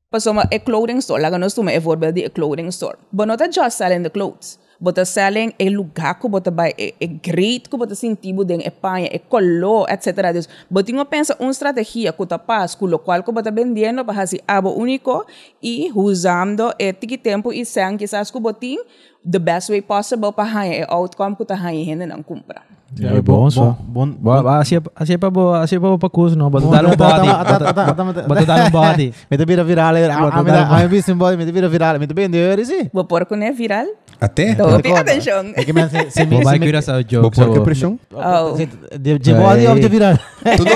Paso ma a clothing store, laga nos tuma e voorbeeld di a clothing store. But not just selling the clothes, but selling e lugar ko bota by e, e great ko bota sintibo ding e panha, e color, etc. Dus, but tingo pensa un estrategia ko tapas, ku lo cual ko bota vendiendo para si abo único e usando e tiki tempo e sang quizás ko boting the best way possible para haya e outcome ko ta haya hene ng kumpra. É bom só. Bon, Ba, ba, assim é pra boa, assim é pra pra curso, não. Bota dar um Ata- body. um body. Mete vira viral. Bota A mi dar da, uma- a mi bisin boy, mete vira viral. Mete bem de sim. Bo porco ne viral? Até? So, pay attention. É que me se se me vai se me cuidar essa Vou joke. pôr que so- pressão? Oh. de de body of de viral. Tudo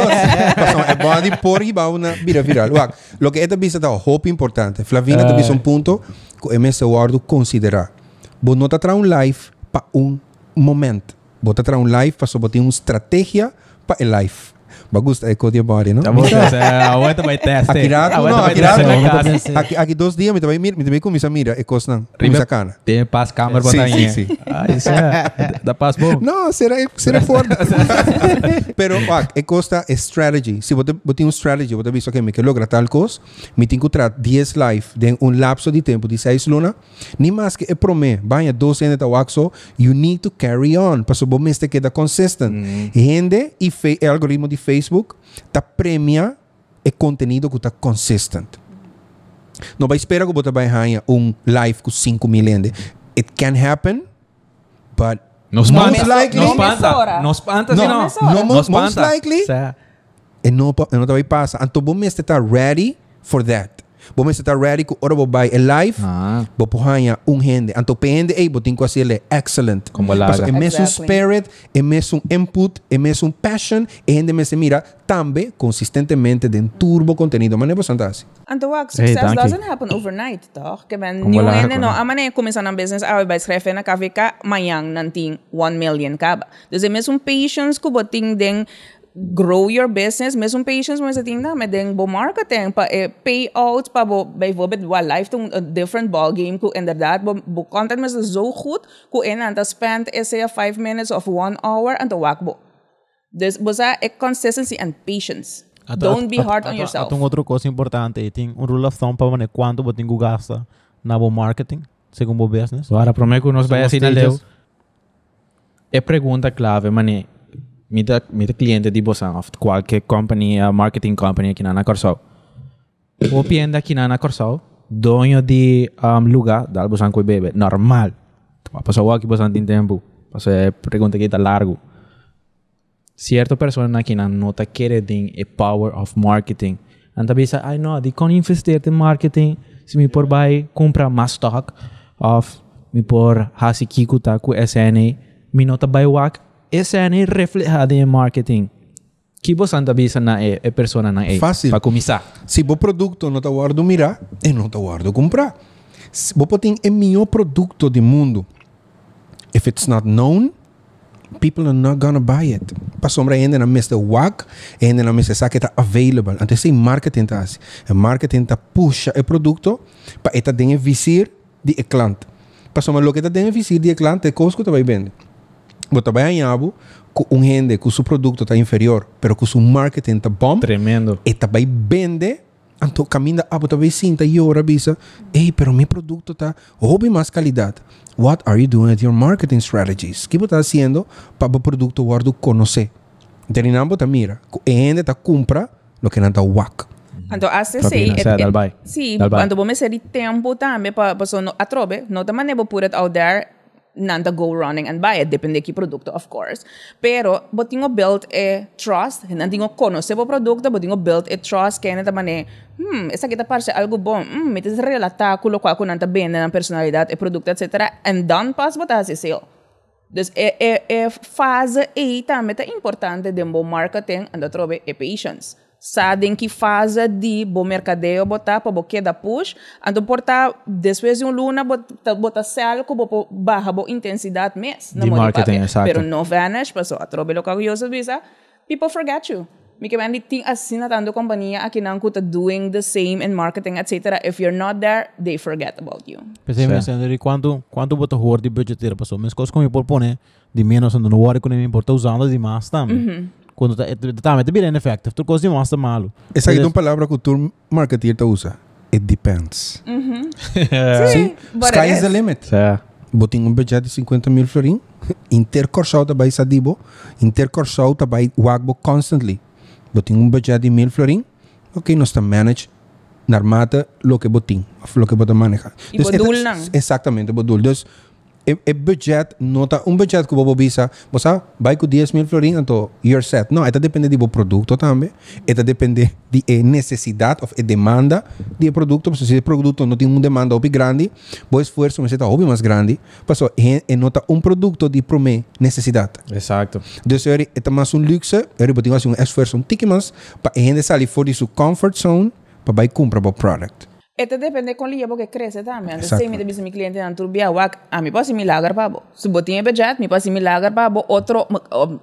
Passam, é body por e na vira viral. Lo que esta vista tá hope importante. Flavina uh, um ponto que o MS Eduardo considerar. Vos no te atraes un live para un momento. Vos te atraes un live para sobotar una estrategia para el live. Bagus é código body? Tá bom, é, aguenta vai teste. Aqui rato, Aguenta não, vai aqui teste rato. na casa. Sim. Aqui, aqui dois dias, me também mira, me também começa a mira, e coisa não, Ribe- começa a cana. Tem paz câmera Sim, tá sim, sim. Ah, isso é. Dá paz bom. Não, será, será forte. Pero, é costa é strategy. Se você botar um strategy, você visto que me quer lograr tal coisa, me tem que tratar 10 live de um lapso de tempo de 6 luna, nem mais que é promê, banha 12 anos da waxo, you need to carry on, para mês te queda consistent. Gente e fe, o algoritmo de Facebook tá premia o conteúdo que está consistent. Não vai esperar que você vai ganhar um live com 5 mil ende. It can happen, but Nos Most espanta. likely- Nos mesora. Nos espanta, No, mesora. no, Nos mo- most likely, Sé. e não, pa- não vai passar. Então, bom mês está ready for that. Vos me tá ready com ora vai é live. Ah. Vou por hanha um rende. Anto pende ei, vou tinko assim ele excellent. Como lá. Porque é mesmo spirit, é mesmo input, é mesmo passion, e rende me se mira também consistentemente de turbo conteúdo. Mas não é santa. Anto o success hey, doesn't happen overnight, toch? Que ben new rende não. A maneira começando a business, ah, vai escrever na KVK, amanhã não tem 1 million caba. Então é mesmo patience que botin den grow your business, mesmo patience mo sa tinda, me ding bo marketing, pa eh, payout, pa bo, bijvoorbeeld, wa life tong a different ball game ko, inderdaad, bo, bo content mo sa zo goed, ko en anta spend essay 5 minutes of 1 hour, anto wak bo. Dus, bosa, é consistency and patience. Don't be hard on yourself. Atung outra coisa importante, tem um rule of thumb para mané quanto você tem que gastar na bo marketing, segundo o business. Agora, prometo que nós vai assim leu. stages. É pergunta clave, mané. Mita, mita cliente de bosan, of qualquer companhia, marketing company aqui na Corsol. O pienda aqui na Corsol, dono de um, lugar, dal bosan com bebê, normal. Passou aqui bosan tem tempo. Passou pergunta que tá largo. Cierta persona aqui na nota quer den a power of marketing. Anta bisa, ai no, di kon investeer in marketing, se me por vai comprar mais stock of me por hasi kikuta ku SNA, me nota vai wak SNA reflejada em marketing. Que você bisa na e, e persona na e. Fácil. Para começar. Se o produto não está guardo mirar, e não está guardo comprar. Se você tem o melhor produto do mundo, if it's not known, people are not gonna buy it. Pa sombra ainda na mesa wak, ainda na mesa que está available. Então esse marketing tá assim. O marketing tá puxa o produto para eta den visir de cliente. Pa sombra lo que tá den visir de cliente é coisa que tá vai vender. você trabalha em algo um rende que o seu produto está inferior, mas que o seu marketing está bom. Tremendo. E também vende. Então, caminha, ah, talvez sim, tá eu avisa, ei, pero meu produto tá, houve oh, mais qualidade. What are you doing at your marketing strategies? Que você está fazendo para o produto guardo conhecer? Terminando, tá mira, e gente tá compra, lo que nada wack. Então, assim, sim. Sim, quando eh, eh, você tem tempo também para a pessoa atrobe, não está maneira pura ao dar nanda go running and buy it, depende ki produkto, of course. Pero, botingo build a trust, nandingo conoce bo produkto, botingo built e trust, kaya boh, nata mane, hmm, esa kita parse algo bom, hmm, mitis relata kulo kwa ko nanta bende ng personalidad e produkto, etc. And done pas bo si sale. Dus e, e, e fase e tameta importante din bo marketing and da trobe e patience. Sabem que fase de bom mercadeo botar para boque da push, ando portar depois de um luna botar botar sal com bo barra bo intensidade mês. De marketing, exato. Pero no vanish, passou a trobe local que eu sabia, people forget you. Porque man, ting assim na tando companhia aqui não kuta doing the same in marketing, etc. If you're not there, they forget about you. Pensei Sim. pensando de quanto quanto bota horror de budgeteira passou, mas coisas como eu propone de menos quando não hora quando me importa usando de mais também. Quando tá também tá bem ineffective, tu coisa de tá malo. essa aqui é uma palavra que o tour marketeer tá usa. It depends. Sim, but sky it is the limit. Sa, botinho um budget de 50 mil florin. Intercorsal tá vai sadibo. Intercorsal tá vai wagbo constantly. Botinho um budget de mil florin. Ok nós tá manage na mata lo que botin lo que bota manejar. E bodul lang. exatamente bodul. Dus e, e budget nota um budget que bobo bisa você vai com 10 mil florin então you're set. Não eta depende do produto também eta depende de e necessidade of e demanda de produto porque se o produto não tem uma demanda opi grande o esforço mas está opi mais grande passou e, e nota um produto de prome necessidade Exato. dus er é mais um luxe er botinho assim um esforço um tique mais para a gente sair fora de sua comfort zone para vai comprar o product este depende con liga porque crece también. Entonces, si me dice mi cliente en Turbiahuac, a mí puedo similar pavo. Si botín pechat, mi puedo similar pavo. Otro,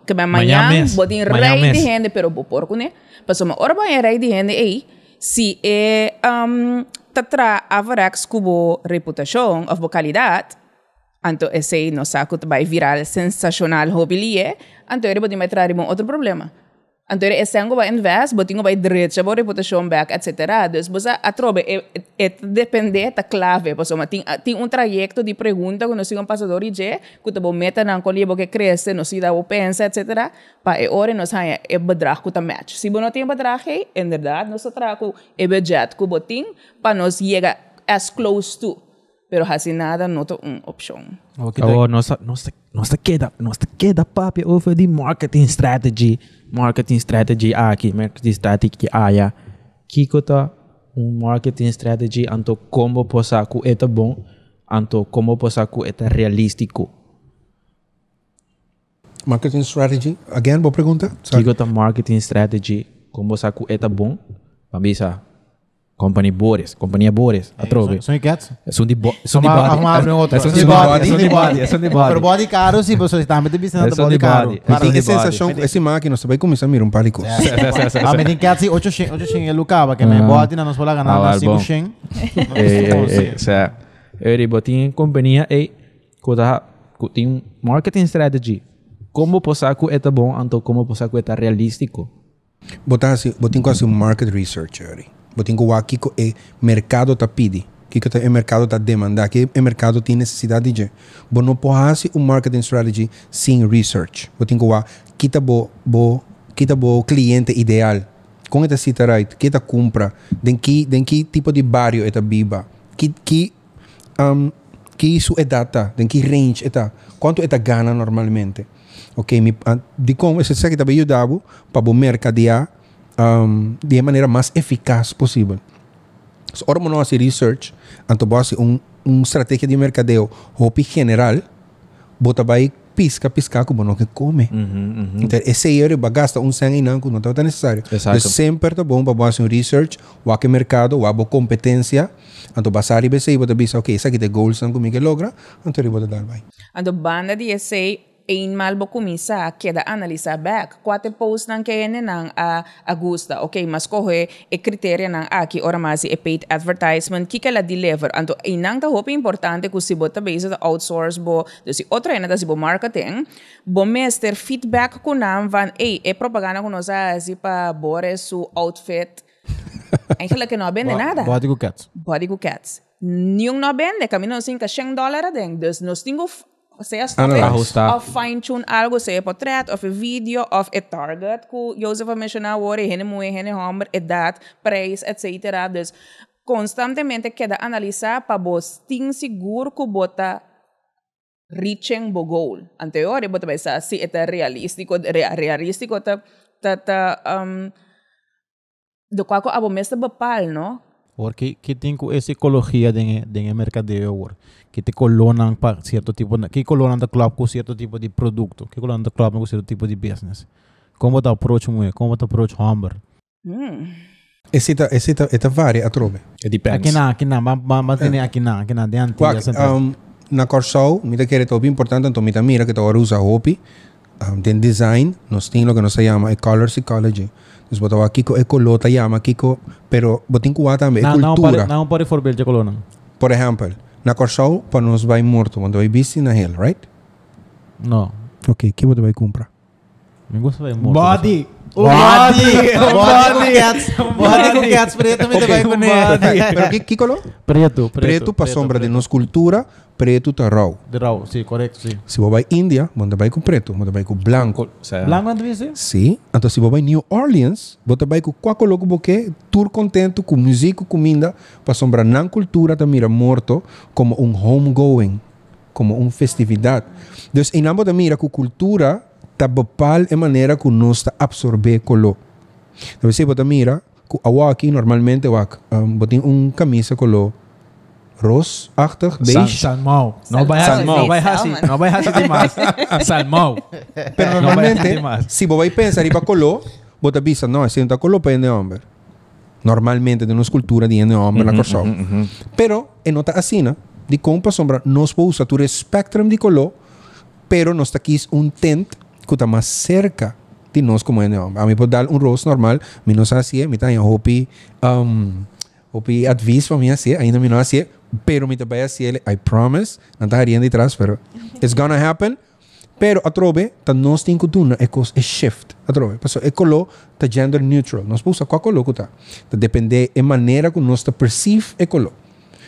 que me mañana, botín rey de gente, pero por cune. Pues, me orba en rey de gente ahí. Si, eh, um, tatra avarax cubo reputación o calidad, anto ese no saco vai viral sensacional hobilie, anto ere botín me traer otro problema. En toen is Sengo in West, maar tingo bij Dritje, bij Reputation em Back, et cetera. Dus bosa, atrobe, het depende de clave, pues, maar ting, ting un um trayecto de pregunta um que nos sigue un pasador y je, que te meta en con libo que crece, nos sigue o pensa, et cetera, pa e ore nos haya e bedrag que te match. Si bo no tiene bedrag, inderdaad, em nos trago e budget que botin, pa nos llega as close to. Pero assim nada, é uma opção. Okay, Oh, nossa, nossa, nossa queda, nossa queda papi over de marketing strategy, marketing strategy aqui, marketing strategy aya. Kiko ta um marketing strategy anto como posaku eta bom, anto como posaku eta realístico. marketing strategy again boa pergunta Kiko ta marketing strategy como posaku eta bom, pambisa. Company Bores, companhia Bores, atrobe. São cats? São de bo, são de body. vamos abrir um outro. São de de body, body, são de body. são de Pero body. body caro, sim, você É de só body de caro. body. Mas tem de a sensação, body. esse máquina, você vai começar a mirar um par de coisas. A mim tem que assim, 8 xin, 8 xin é lucava, que me body não nos pode ganhar Ah, na bom. 5 xin. Eh, eh, eh, sa eri botin companhia e kuda tem um marketing strategy como posaku eta bom anto como posaku eta realístico botar assim, botin quase um market research ali. Botin com o que é mercado tá pidi. Que que o mercado tá demanda, que o mercado tem necessidade de. Bo não pode um marketing strategy sem research. Botin com o que tá bo bo que tá bo cliente ideal. Com esta cita right, que tá compra, den que den que tipo de barrio eta biba. Que que um, que é data, den que range eta, quanto eta gana normalmente. Ok, mi, ah, de como esse aqui também ajudava para o mercadear um, de maneira mais eficaz possível. So, ora não fazer research, então você um um estratégia de mercadeo hopi general, bota vai pisca pisca como não que come. Então esse euro gastar um cem e não não está necessário. Exato. Então, sempre tá bom para fazer um research, o que mercado, o que competência, então passar e você bota bisa, ok, isso aqui é goals não comigo logra, então ele bota dar vai. Ando banda de esse eenmaal bo começar, queda analisar back, quatro posts nang kaya nang a agusta, ok, mas kohe e criteria nang aki ora masi e paid advertisement, kika la deliver, anto inang ta hopi importante ku si bo ta base ta outsource bo, dus si otra ena ta si bo marketing, bo mester feedback ku nam van, ei, e propaganda ku nosa si pa bore su outfit, Eigenlijk não vende nada. Body cats. Body cats. Nenhum não vende, caminho assim que 100 dólares. Dus nós temos sea ah, snopet, of fine-tune algo, sea portret, of een video, of een target. Ku Jozef mencionaba ahora, geen moe, geen hammer, edad, prijs, etc. Dus constantemente queda analizar para vos, ting seguro que bota reaching bo goal. Anterior, bota pensa si eta realistico, rea, realistico ta, ta, ta um, do qual ko abo mesta bepal, no? Porque que tem com essa ecologia de de mercadeo agora. Que te colonan para certo tipo, de- que colonan da club com certo tipo de produto, que colonan da club com certo tipo de business. Como te approach moe, como te approach Humber. Esse tá, esse tá, esse tá várias a trove. It depends. Aqui na, aqui na, mas mas tem aqui na, aqui na de central. um, na Corsol, mira que é top importante, então mira mira que agora usa hopi, um, tem design, nós tem lo que nos se chama é color Dus wat we kiko eh, e kolota ja, maar kiko, pero botin kuata me cultura. Na un pare for belje kolona. Por ejemplo, na Corsau pa pues, nos vai morto, quando vai bici na hill, right? No. Ok, que você vai comprar? Me gusta vai morto. Body. O Body! body! Body! Body com cats preto também vai com Pero que, que color? Preto, preto. Preto, para sombra de nossa cultura, preto tá raw. De raw, sim, correto, sim. Se você vai Índia, você vai com preto, você vai com branco. O Blanco não diz? Sim, então se você vai New Orleans, você vai com qual coloco porque tour contento com música, comida, para sombra na cultura tá mira morto como um homegoing, como uma festividade. Então, em ambos tá mira com cultura tá bopal é maneira que nós tá absorver color. Então, se você mira, a aqui normalmente um, tem um camisa color roosachtig, beige. salmão. Não vai assim, não vai assim, não vai assim demais. Salmão. Pero normalmente, se você pensar em color, você pensa, não, esse não está color para o homem. Normalmente, tem uma escultura de homem na corção. Pero, é nota assim, né? De compa sombra, no nós podemos usar o espectro de color, pero nós está aqui um tint que está más cerca de nós como é não a mim pode pues, dar um rosto normal menos assim me tem hopi um hopi advice para mim assim ainda menos assim pero me também assim ele I promise não está rindo de trás pero it's gonna happen. Pero atrobe tá nós tem que tuna é cos é shift atrobe. Pues, Passou é colo tá gender neutral. Nós pusa qual colo que tá tá depender é maneira que nós tá perceive é colo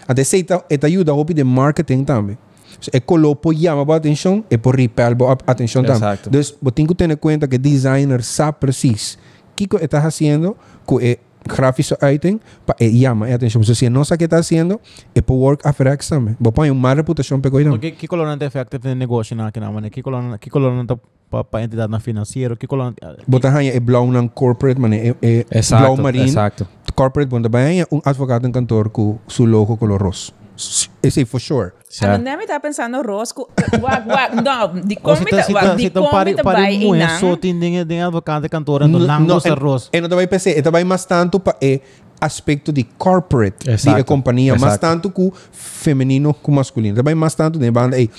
até se tá é ajuda hopi de marketing também Dus ik kon lopen, ja, maar wat attention? Ik por repel, wat attention dan. Dus we tengo que tener cuenta que designer sabe precies. Kiko estás haciendo con el eh, gráfico item para eh, llama eh, atención. So, si no sabe qué está haciendo, es por work after. Vos pones una reputación para cuidar. ¿Qué color de efecto de negocio en aquel momento? ¿Qué color qué color para entidad financiera? ¿Qué color? Vos es blau non corporate, man, es blau marine. Exacto. Corporate, cuando vayan un advogado en cantor con su logo color rosa. É for sure. O sea, Ano namin tá pensando rosco. Wag, wag, no, di Ou como se tá se wag, tá di se tá como pari ta pari bay muito inang. só tem dinheiro de advogado cantora do não gosta rosa. E não vai pensar, e vai mais tanto para é aspecto de corporate Exato, de companhia, mais exato. tanto com feminino com masculino. Também mais tanto de banda aí.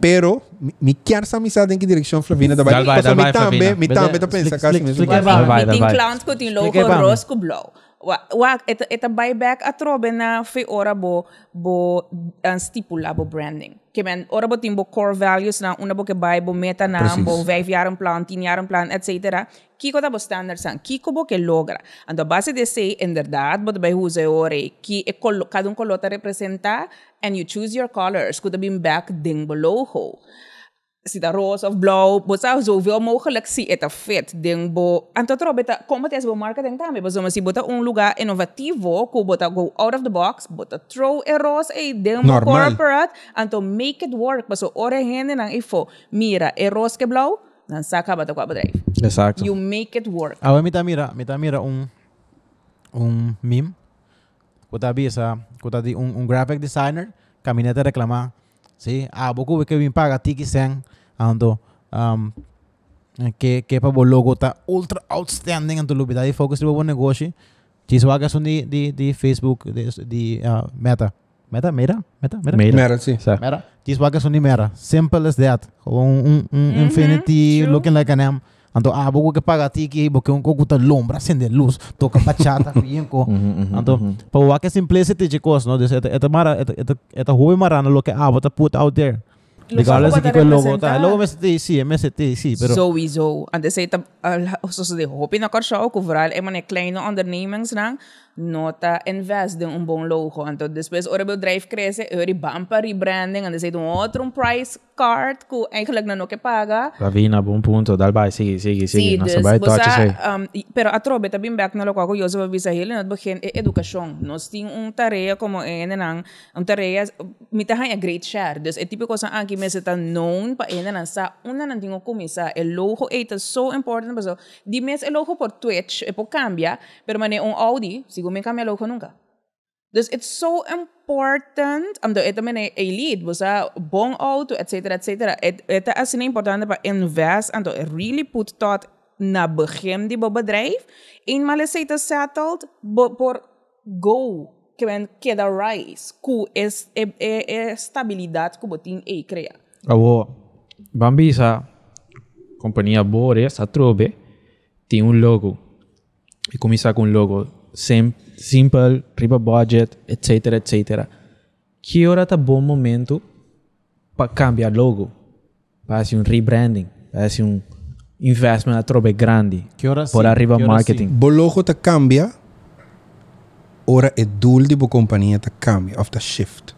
Pero me- me quer essa amizade em que direção Flavina da Dal vai, dal vai, me também, me também tá pensando Explica- assim mesmo. Wag, Vai, di vai. clowns logo Explica ba, rosco blow. Wag, ito ito buyback at robe na fe ora bo bo uh, stipula bo branding. Que men ora bo timbo core values na una bo que buy bo meta na Precies. bo vijf jaar een plan, tien jaar een plan, etc. Kiko da bo standard san, kiko bo que logra. Ando base de say, inderdaad, bo hoe ze ore, ki e colo, cada un color te representa, and you choose your colors. Could have been back ding bo logo. zit er roze of blauw. We zijn zoveel mogelijk zien het er fit. Denk bo. En tot erop, beta, er- kom het eens bij marketing daarmee. We zien bota een lugar innovativo, ko bota er go out of the box, bota throw en roze, e denk corporate, en to make it work. Maar zo oren heen en dan even, mira, e roze que blauw, dan saca bota qua bedrijf. Exacto. You make it work. Ahora, mita mira, mita mira un, un meme. Kota bisa, kota di un, un graphic designer, caminete reclamar Sim, ah, boku que me paga tiki sen, ando um que que para o logo tá ultra outstanding tu lubida de focus de bom negócio. Diz vaga são de de de Facebook, de de uh, Meta. Meta, Meta, Meta, Meta. Meta. Mera, sim. Sea, Meta. Kies wat is nimera. Simple as that. Gewoon un, un Mhm, infinity true. looking like an M. Anto, ah, bogo que paga tiki, porque un coco ta lombra, acende luz, toca bachata, bien ko. Anto, pa wake simplicity chicos, no? Dus ito, ito mara, ito, ito, ito huwi marana lo que ah, what put out there. Regardless de que que el logo representa- ta. El logo MST, sí, MST, sí, pero... Sowieso. En dus het zoals de hoop in elkaar zou vooral in mijn kleine ondernemings lang nota investe um bom logo. Então, depois, ora meu drive cresce, ora bampa rebranding, and depois um outro price card que eigenlijk na no que paga. Ravina, bom ponto. Dal bai, sigue, sigue, sigue. Sí, Nossa, bai, tocha, sei. Um, pero a trobe, tabim back na logo, eu sou visa hele, na begin e educação. Nós tem um tarefa como ene nang, um tarefa, mitahan a great share. Dus e tipo cosa anki meseta known pa ene nang sa, una nang tingo kumisa, el logo eita so important, paso, di mes el logo por Twitch, e po cambia, pero mane un Audi, si consigo me cambiar el ojo nunca. Dus it's so important, um, omdat eh, het mijn elite, eh, dus bon auto, et cetera, et cetera. Het is important para invest en really put thought en naar begin die bedrijf. Eenmaal is het settled, por go, que queda rise, ku es, es, es estabilidad que botin e crea. Abo, Bambisa, compañía Bore, esa trobe, tiene un logo. Y comienza con un logo sim, simple, riba budget, etc, etc. Que hora tá bom momento para cambiar logo? Para ser um rebranding, para ser um investment a trobe grande. Que hora Por sim, arriba que hora marketing. Bo logo te cambia, ora het doel die bo companhia te cambia, of te shift,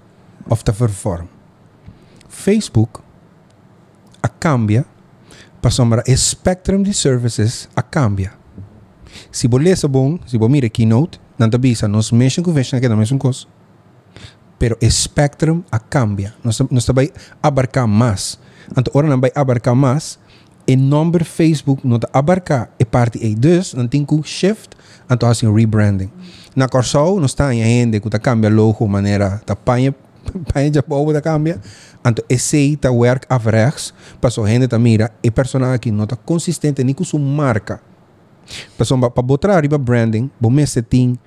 of te vervorm. Facebook, a cambia, para sombra e spectrum de services, a cambia. Se bo lesa bom, se bo mire keynote, não te bisa, nos mission convention que também são coisas. Pero o spectrum a cambia. Nós, nós abarcar mais. Então, ora não vai abarcar mais. E número Facebook não abarcar e parte e dus, não tem que shift, então assim rebranding. Na Corsol, nós está ainda que tá cambia logo, maneira, tá panha, panha de povo tá cambia. Então, esse tá work averechts, passou gente tá mira, e personagem que não tá consistente nem com sua marca. Pessoal, para botar arriba branding, bom tem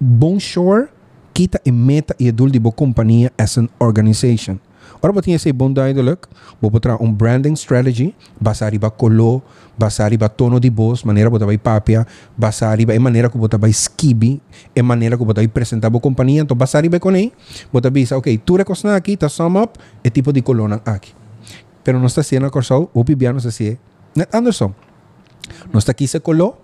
bom shore, kita e meta e doel de boa companhia as an organization. Ora, botinha esse bom duidelijk, vou botar um branding strategy, basar arriba color, basar arriba tono de voz, maneira botar vai papia, basar arriba e maneira que botar vai skibi, e maneira que botar vai apresentar boa companhia, então basar arriba com ele, botar bisa, ok, tu recosna aqui, tá sum up, e tipo de colona aqui. Pero não está sendo a corsal, o pibiano se sie. Net Anderson. Nuestra aquí se coló,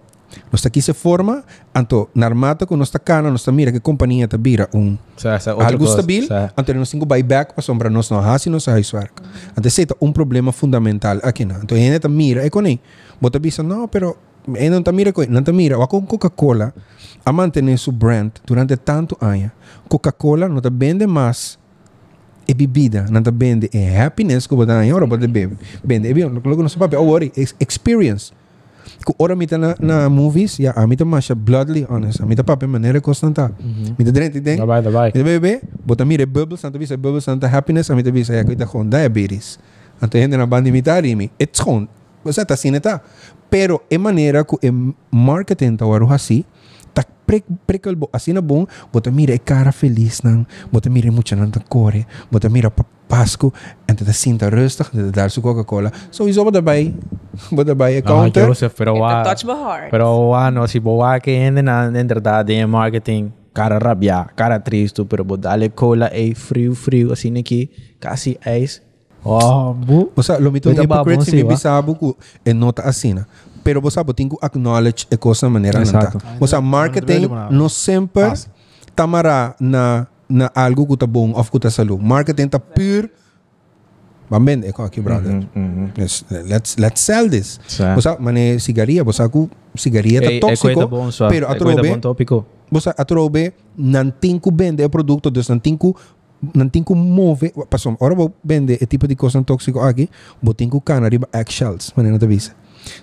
nuestra aquí se forma, anto narmata con nuestra cana, nuestra mira que compañía te vira un algo cosa, estabil, anto nos tengo buyback para sombra no hay suarca. Antes se un problema fundamental aquí na. Anto en esta mira e con ahí, vos te pisa no, pero en no te mira con no te mira, va con Coca-Cola a mantener su brand durante tanto año. Coca-Cola no te vende más e bebida, não tá vende, é happiness pues, que eu vou dar em hora, pode beber. Vende, é bem, no seu papel, oh, worry, experience. Ku ora mita na, na movies, ya, a mita masha bloodly honest. A mita papel maneira constanta. Mita drente, tem? Dabai, dabai. Mita bebe, bota mire bubbles, anta bisa bubbles, anta happiness, a mita bisa ya kita gewoon diabetes. Anta gente na banda imitar imi. It's gewoon, você tá assim, tá? Pero é maneira que o marketing tá waro assim, tá pre prekel bo assim na bom, bota mira é cara feliz nang, bota mira mucha nang core, bota mira pa Pasco, en te sinta rustig, en te dar su Coca-Cola. Sowieso bota bij, bota bij Ah, counter. Joseph, pero wa, touch my heart. pero wa, no, si boa que ende na, na verdade em marketing, cara rabia, cara triste, pero bo dale cola, ei, frio, frio, assim aqui, quase eis. Oh, bu. O sea, lo mito de ba, hypocrite bom, si sim, me wa? bisabo ku e nota asina. Pero você sabe, tem que acknowledge a coisa maneira nanta. O sea, marketing não sempre tamara na na algo que tá bom ou que tá salu. Marketing tá pure Bamben, eko aqui, brother. Yes, let's let's sell this. Sa. O sea, mane sigaria, você ku sigaria tá Ei, é coisa tóxico, bom, só. pero É atrobe bom tópico. você atrobe não tem que vender o produto, dus não que não tem que mover, passou, ora vou vender esse tipo de coisa tóxico aqui, ter que cana riba eggshells, maneira da visa.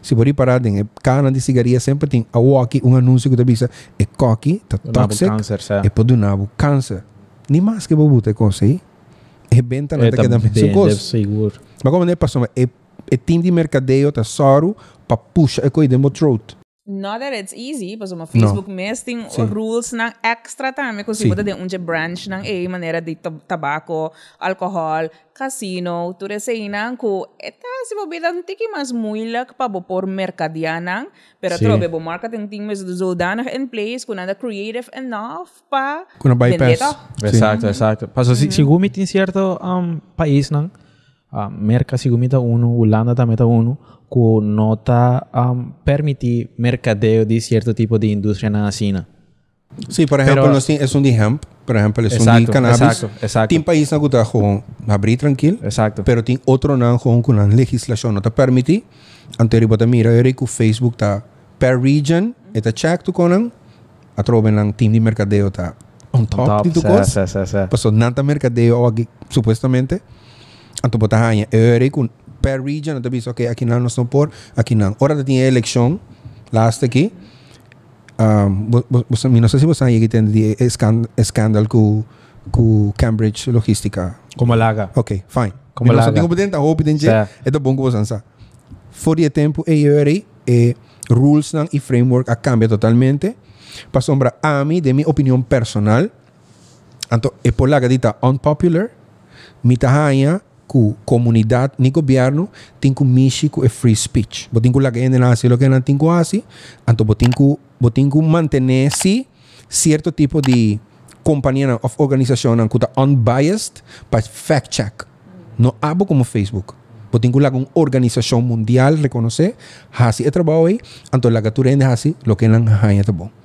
Se por parar, tem cana de cigaria sempre tem a walkie, um anúncio que da visa, é coque, tá Nabo toxic, câncer, sa. é pode nabo câncer. Nem mais que botar coisa aí. É benta na É, que mesma deve coisa. seguro. Mas como é passou, é é team de mercadeio tá soro para puxa é coisa de throat. Not that it's easy, mas uma Facebook mesmo tem Sim. rules ng extra também, kung sibuta de unje branch ng A, maneira de tab- tabaco, alcohol, casino, ture sa inang ko, eta si bobida não tiki mas muilak pa bo por mercadianang, pero Sim. trobe bo marketing team mas zodanig in place, kung nada creative enough pa, Kung na bypass. vendetta. Exato, exato. Paso si, si gumit em certo um, país nang uh, merca si gumita uno, Holanda também tá uno, connota um, permitir mercadeo de cierto tipo de industria na China. Sí, por ejemplo, Pero, no, es un hemp, por ejemplo, es exacto, un cannabis. Exacto, exacto. Tem país na guta con abrir tranquilo. Exacto. Pero tem outro na con con la legislación no te permite. Anterior mira, Eric, Facebook ta per region, eta check tu conan, atroben lang team de mercadeo ta on top, on top de tu cosa. Sí, sí, sí. Pues Pasó nanta mercadeo aquí, supuestamente. Anto bota pues, Eric, per region, entonces dices, ok, aquí no nos no por, aquí no. Ahora te tiene elección, la hasta aquí. Um, vos, vos, no sé si vos ahí que escándalo con, con Cambridge Logística. Como laga. Ok, fine. Como laga. Não sou competente, ou competente, é do bom que você ansa. Fora tempo, e rules e framework a cambia totalmente. Para sombra a mim, de minha opinião personal, então, é por lá que dita unpopular, mitahaya, comunidad ni gobierno tinku México es free speech. Botinku la que en así lo que en tinku así anto botinku botinku mantener si cierto tipo de compañía of organización kuta unbiased but fact check. No abo como Facebook. Botinku la con organización mundial reconoce así el trabajo ahí anto la que tú así lo que en la hayan trabajado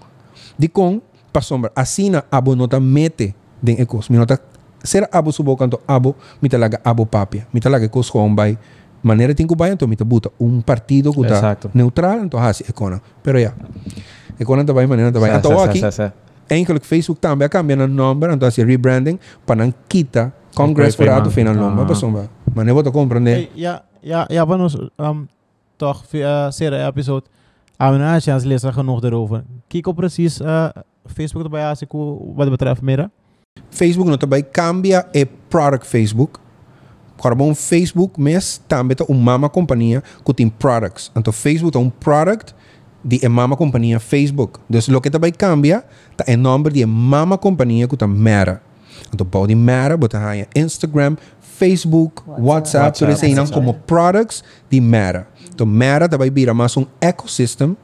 di con pasombra así na ah, abo no mete den ecos mi nota ser abo subo kanto abo, mi talaga abo papia. Mi talaga ekos ko bay. Manera tinko bayan to, mi tabuta. Un partido kuta Exacto. neutral, anto hasi ekona. Pero ya, ekona tabay, manera tabay. Anto Sim, aqui, sim, sim, sim. enkel Facebook também cambia no nome, anto hasi rebranding, para não quita Congress para ato final nome. Pa sombra, manera vou compreender. Hey, ja, ja, ja, van ons um, toch via serie episode. We een chance lezen genoeg erover. Kijk op precies uh, Facebook erbij als ik wat betreft meer. Facebook não também cambia é product Facebook. Agora, bom, Facebook mes também tá uma mama companhia que tem products. Então, Facebook é um product de mama companhia Facebook. Então, o que também cambia é nome de mama companhia que tá Meta. Então, pode Meta, botar aí Instagram, Facebook, WhatsApp, tudo isso aí não como products de Meta. Então, Meta também vira mais um ecosystem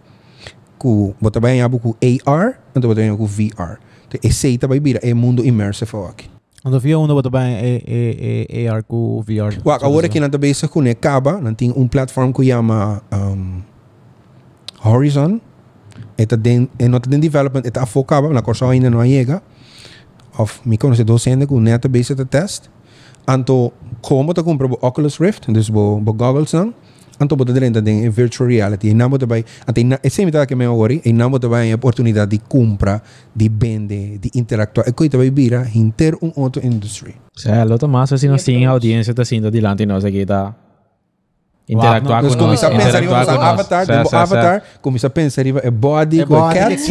ku bota bem ku AR, então bota bem VR. Então, esse aí também vira é mundo immersive aqui. Via onder wat erbij é, é, é AR com VR. Wa agora que na cabeça com acaba, não tem um platform que chama um, Horizon. Eta den e nota den development eta focaba na corso ainda não chega. Of me conhece docente com neta base de test. Anto como ta compra o Oculus Rift, dus bo bo goggles não. Anto bota dentro den virtual reality. E namo também, ante na esse me que me agora, e namo também a oportunidade de compra, de vender, de interactuar. E coi também vira inter um outro industry. Sim, lo tomás si nos tem audiência tá sendo delante nós aqui tá interactuar Nós com nós, interactuar com nós. avatar, tipo sim, avatar, começa a pensar é body, É com cats.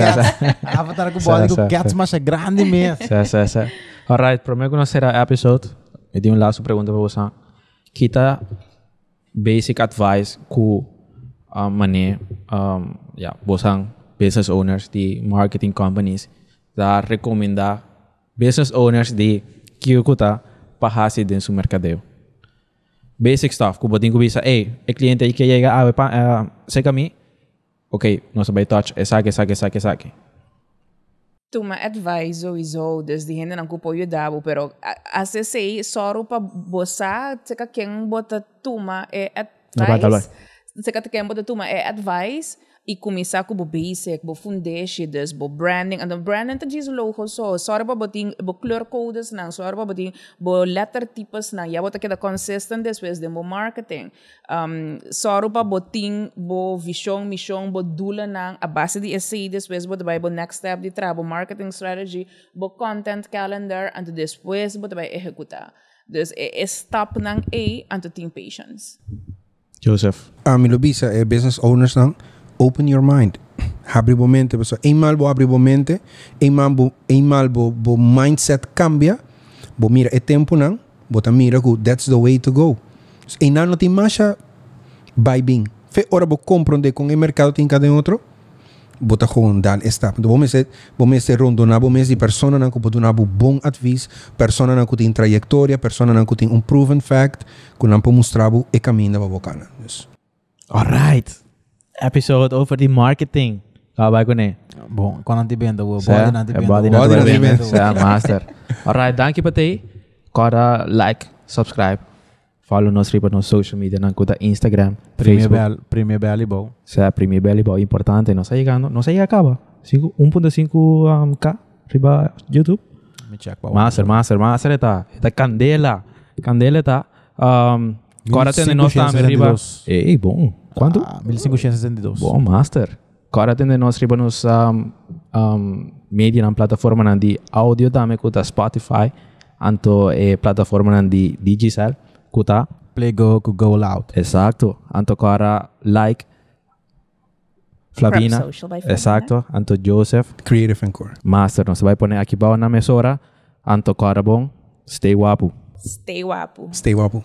Avatar com body com cats, mas é grande mesmo. Sim, sim, sim. Alright, prometo que nós será episode. Eu tenho uma last pergunta para você. Kita basic advice ku um, mane um, yeah, bosang business owners di marketing companies da recomendar business owners di kiyukuta pahasi din su mercadeo. Basic stuff. Kung bating ko bisa, eh, e cliente que llega a pa, uh, sa kami, okay, no sabay touch, e sake, sake, sake, sake. Tuma advisor i zoudes di hende nan kupo yu dabu, pero asesei soru pa bosa tseka ken e bota tuma e advice. Tseka ken bota tuma e advice ikumisa ko bo basic, bo foundation dus, bo branding. En branding te logo zo. Sorry bo ding, bo kleurcodes na, sorry bo ding, bo lettertypes na. Ja, wat ik dat consistent is, wees bo marketing. Um, sorry bo ding, bo vision, mission, bo dula na. Abase die essay dus, bo daarbij bo next step die tra, marketing strategy, bo content calendar. En dus wees bo daarbij. Dus is stap naar E, e and tot 10 patients. Joseph. Ah, Ami Lobisa, eh, business owners dan. Open your mind. Abre o mente, pessoal. Eenmaal bo abre o mente, eenmaal bo, eenmaal bo, bo mindset cambia, bo mira é tempo não, bo ta mira that's the way to go. So, e não tem mais vai bem. Fe ora bo compreender com o mercado tem cada outro, bota gewoon dan stap. Então, vamos ser, vamos ser rondona, vamos ser persona na que pode dar um bom advies, persona na tem trajetória, persona na tem um proven fact, que não pode mostrar o caminho da bocana. Alright. Episode over die marketing. Kabai ko ne. Bom, quando não te vendo, o Sa- body eh, vendo. body na na vendo. vendo. Sa master. Alright, danke patay. Kora like, subscribe. Follow nos riba nos social media nang kuta Instagram, Primeiro Facebook. bel, primeiro bel bom. Sa Premier Belly Boy importante, no sa llegando, no sa llega acaba. Cinco- 1.5 um, k riba YouTube. Me check. Master, master, master eta. Eta candela. Candela eta. Um, Kora tende nós também riba. 1562. Ei, bom. Quanto? Ah, 1572. Buon master. Care de nostri bonus um, um, media în platforma di audio dame cu Spotify, anto e platforma di Digicel cu ta Plego cu Go Loud. Esatto. Anto cara like Flavina. Exacto. Esatto. Anto Joseph. Creative and Core. Master. No se vai poner aquí bajo una mesora. Anto cara bon. Stay wapu. Stay wapu. Stay wapu.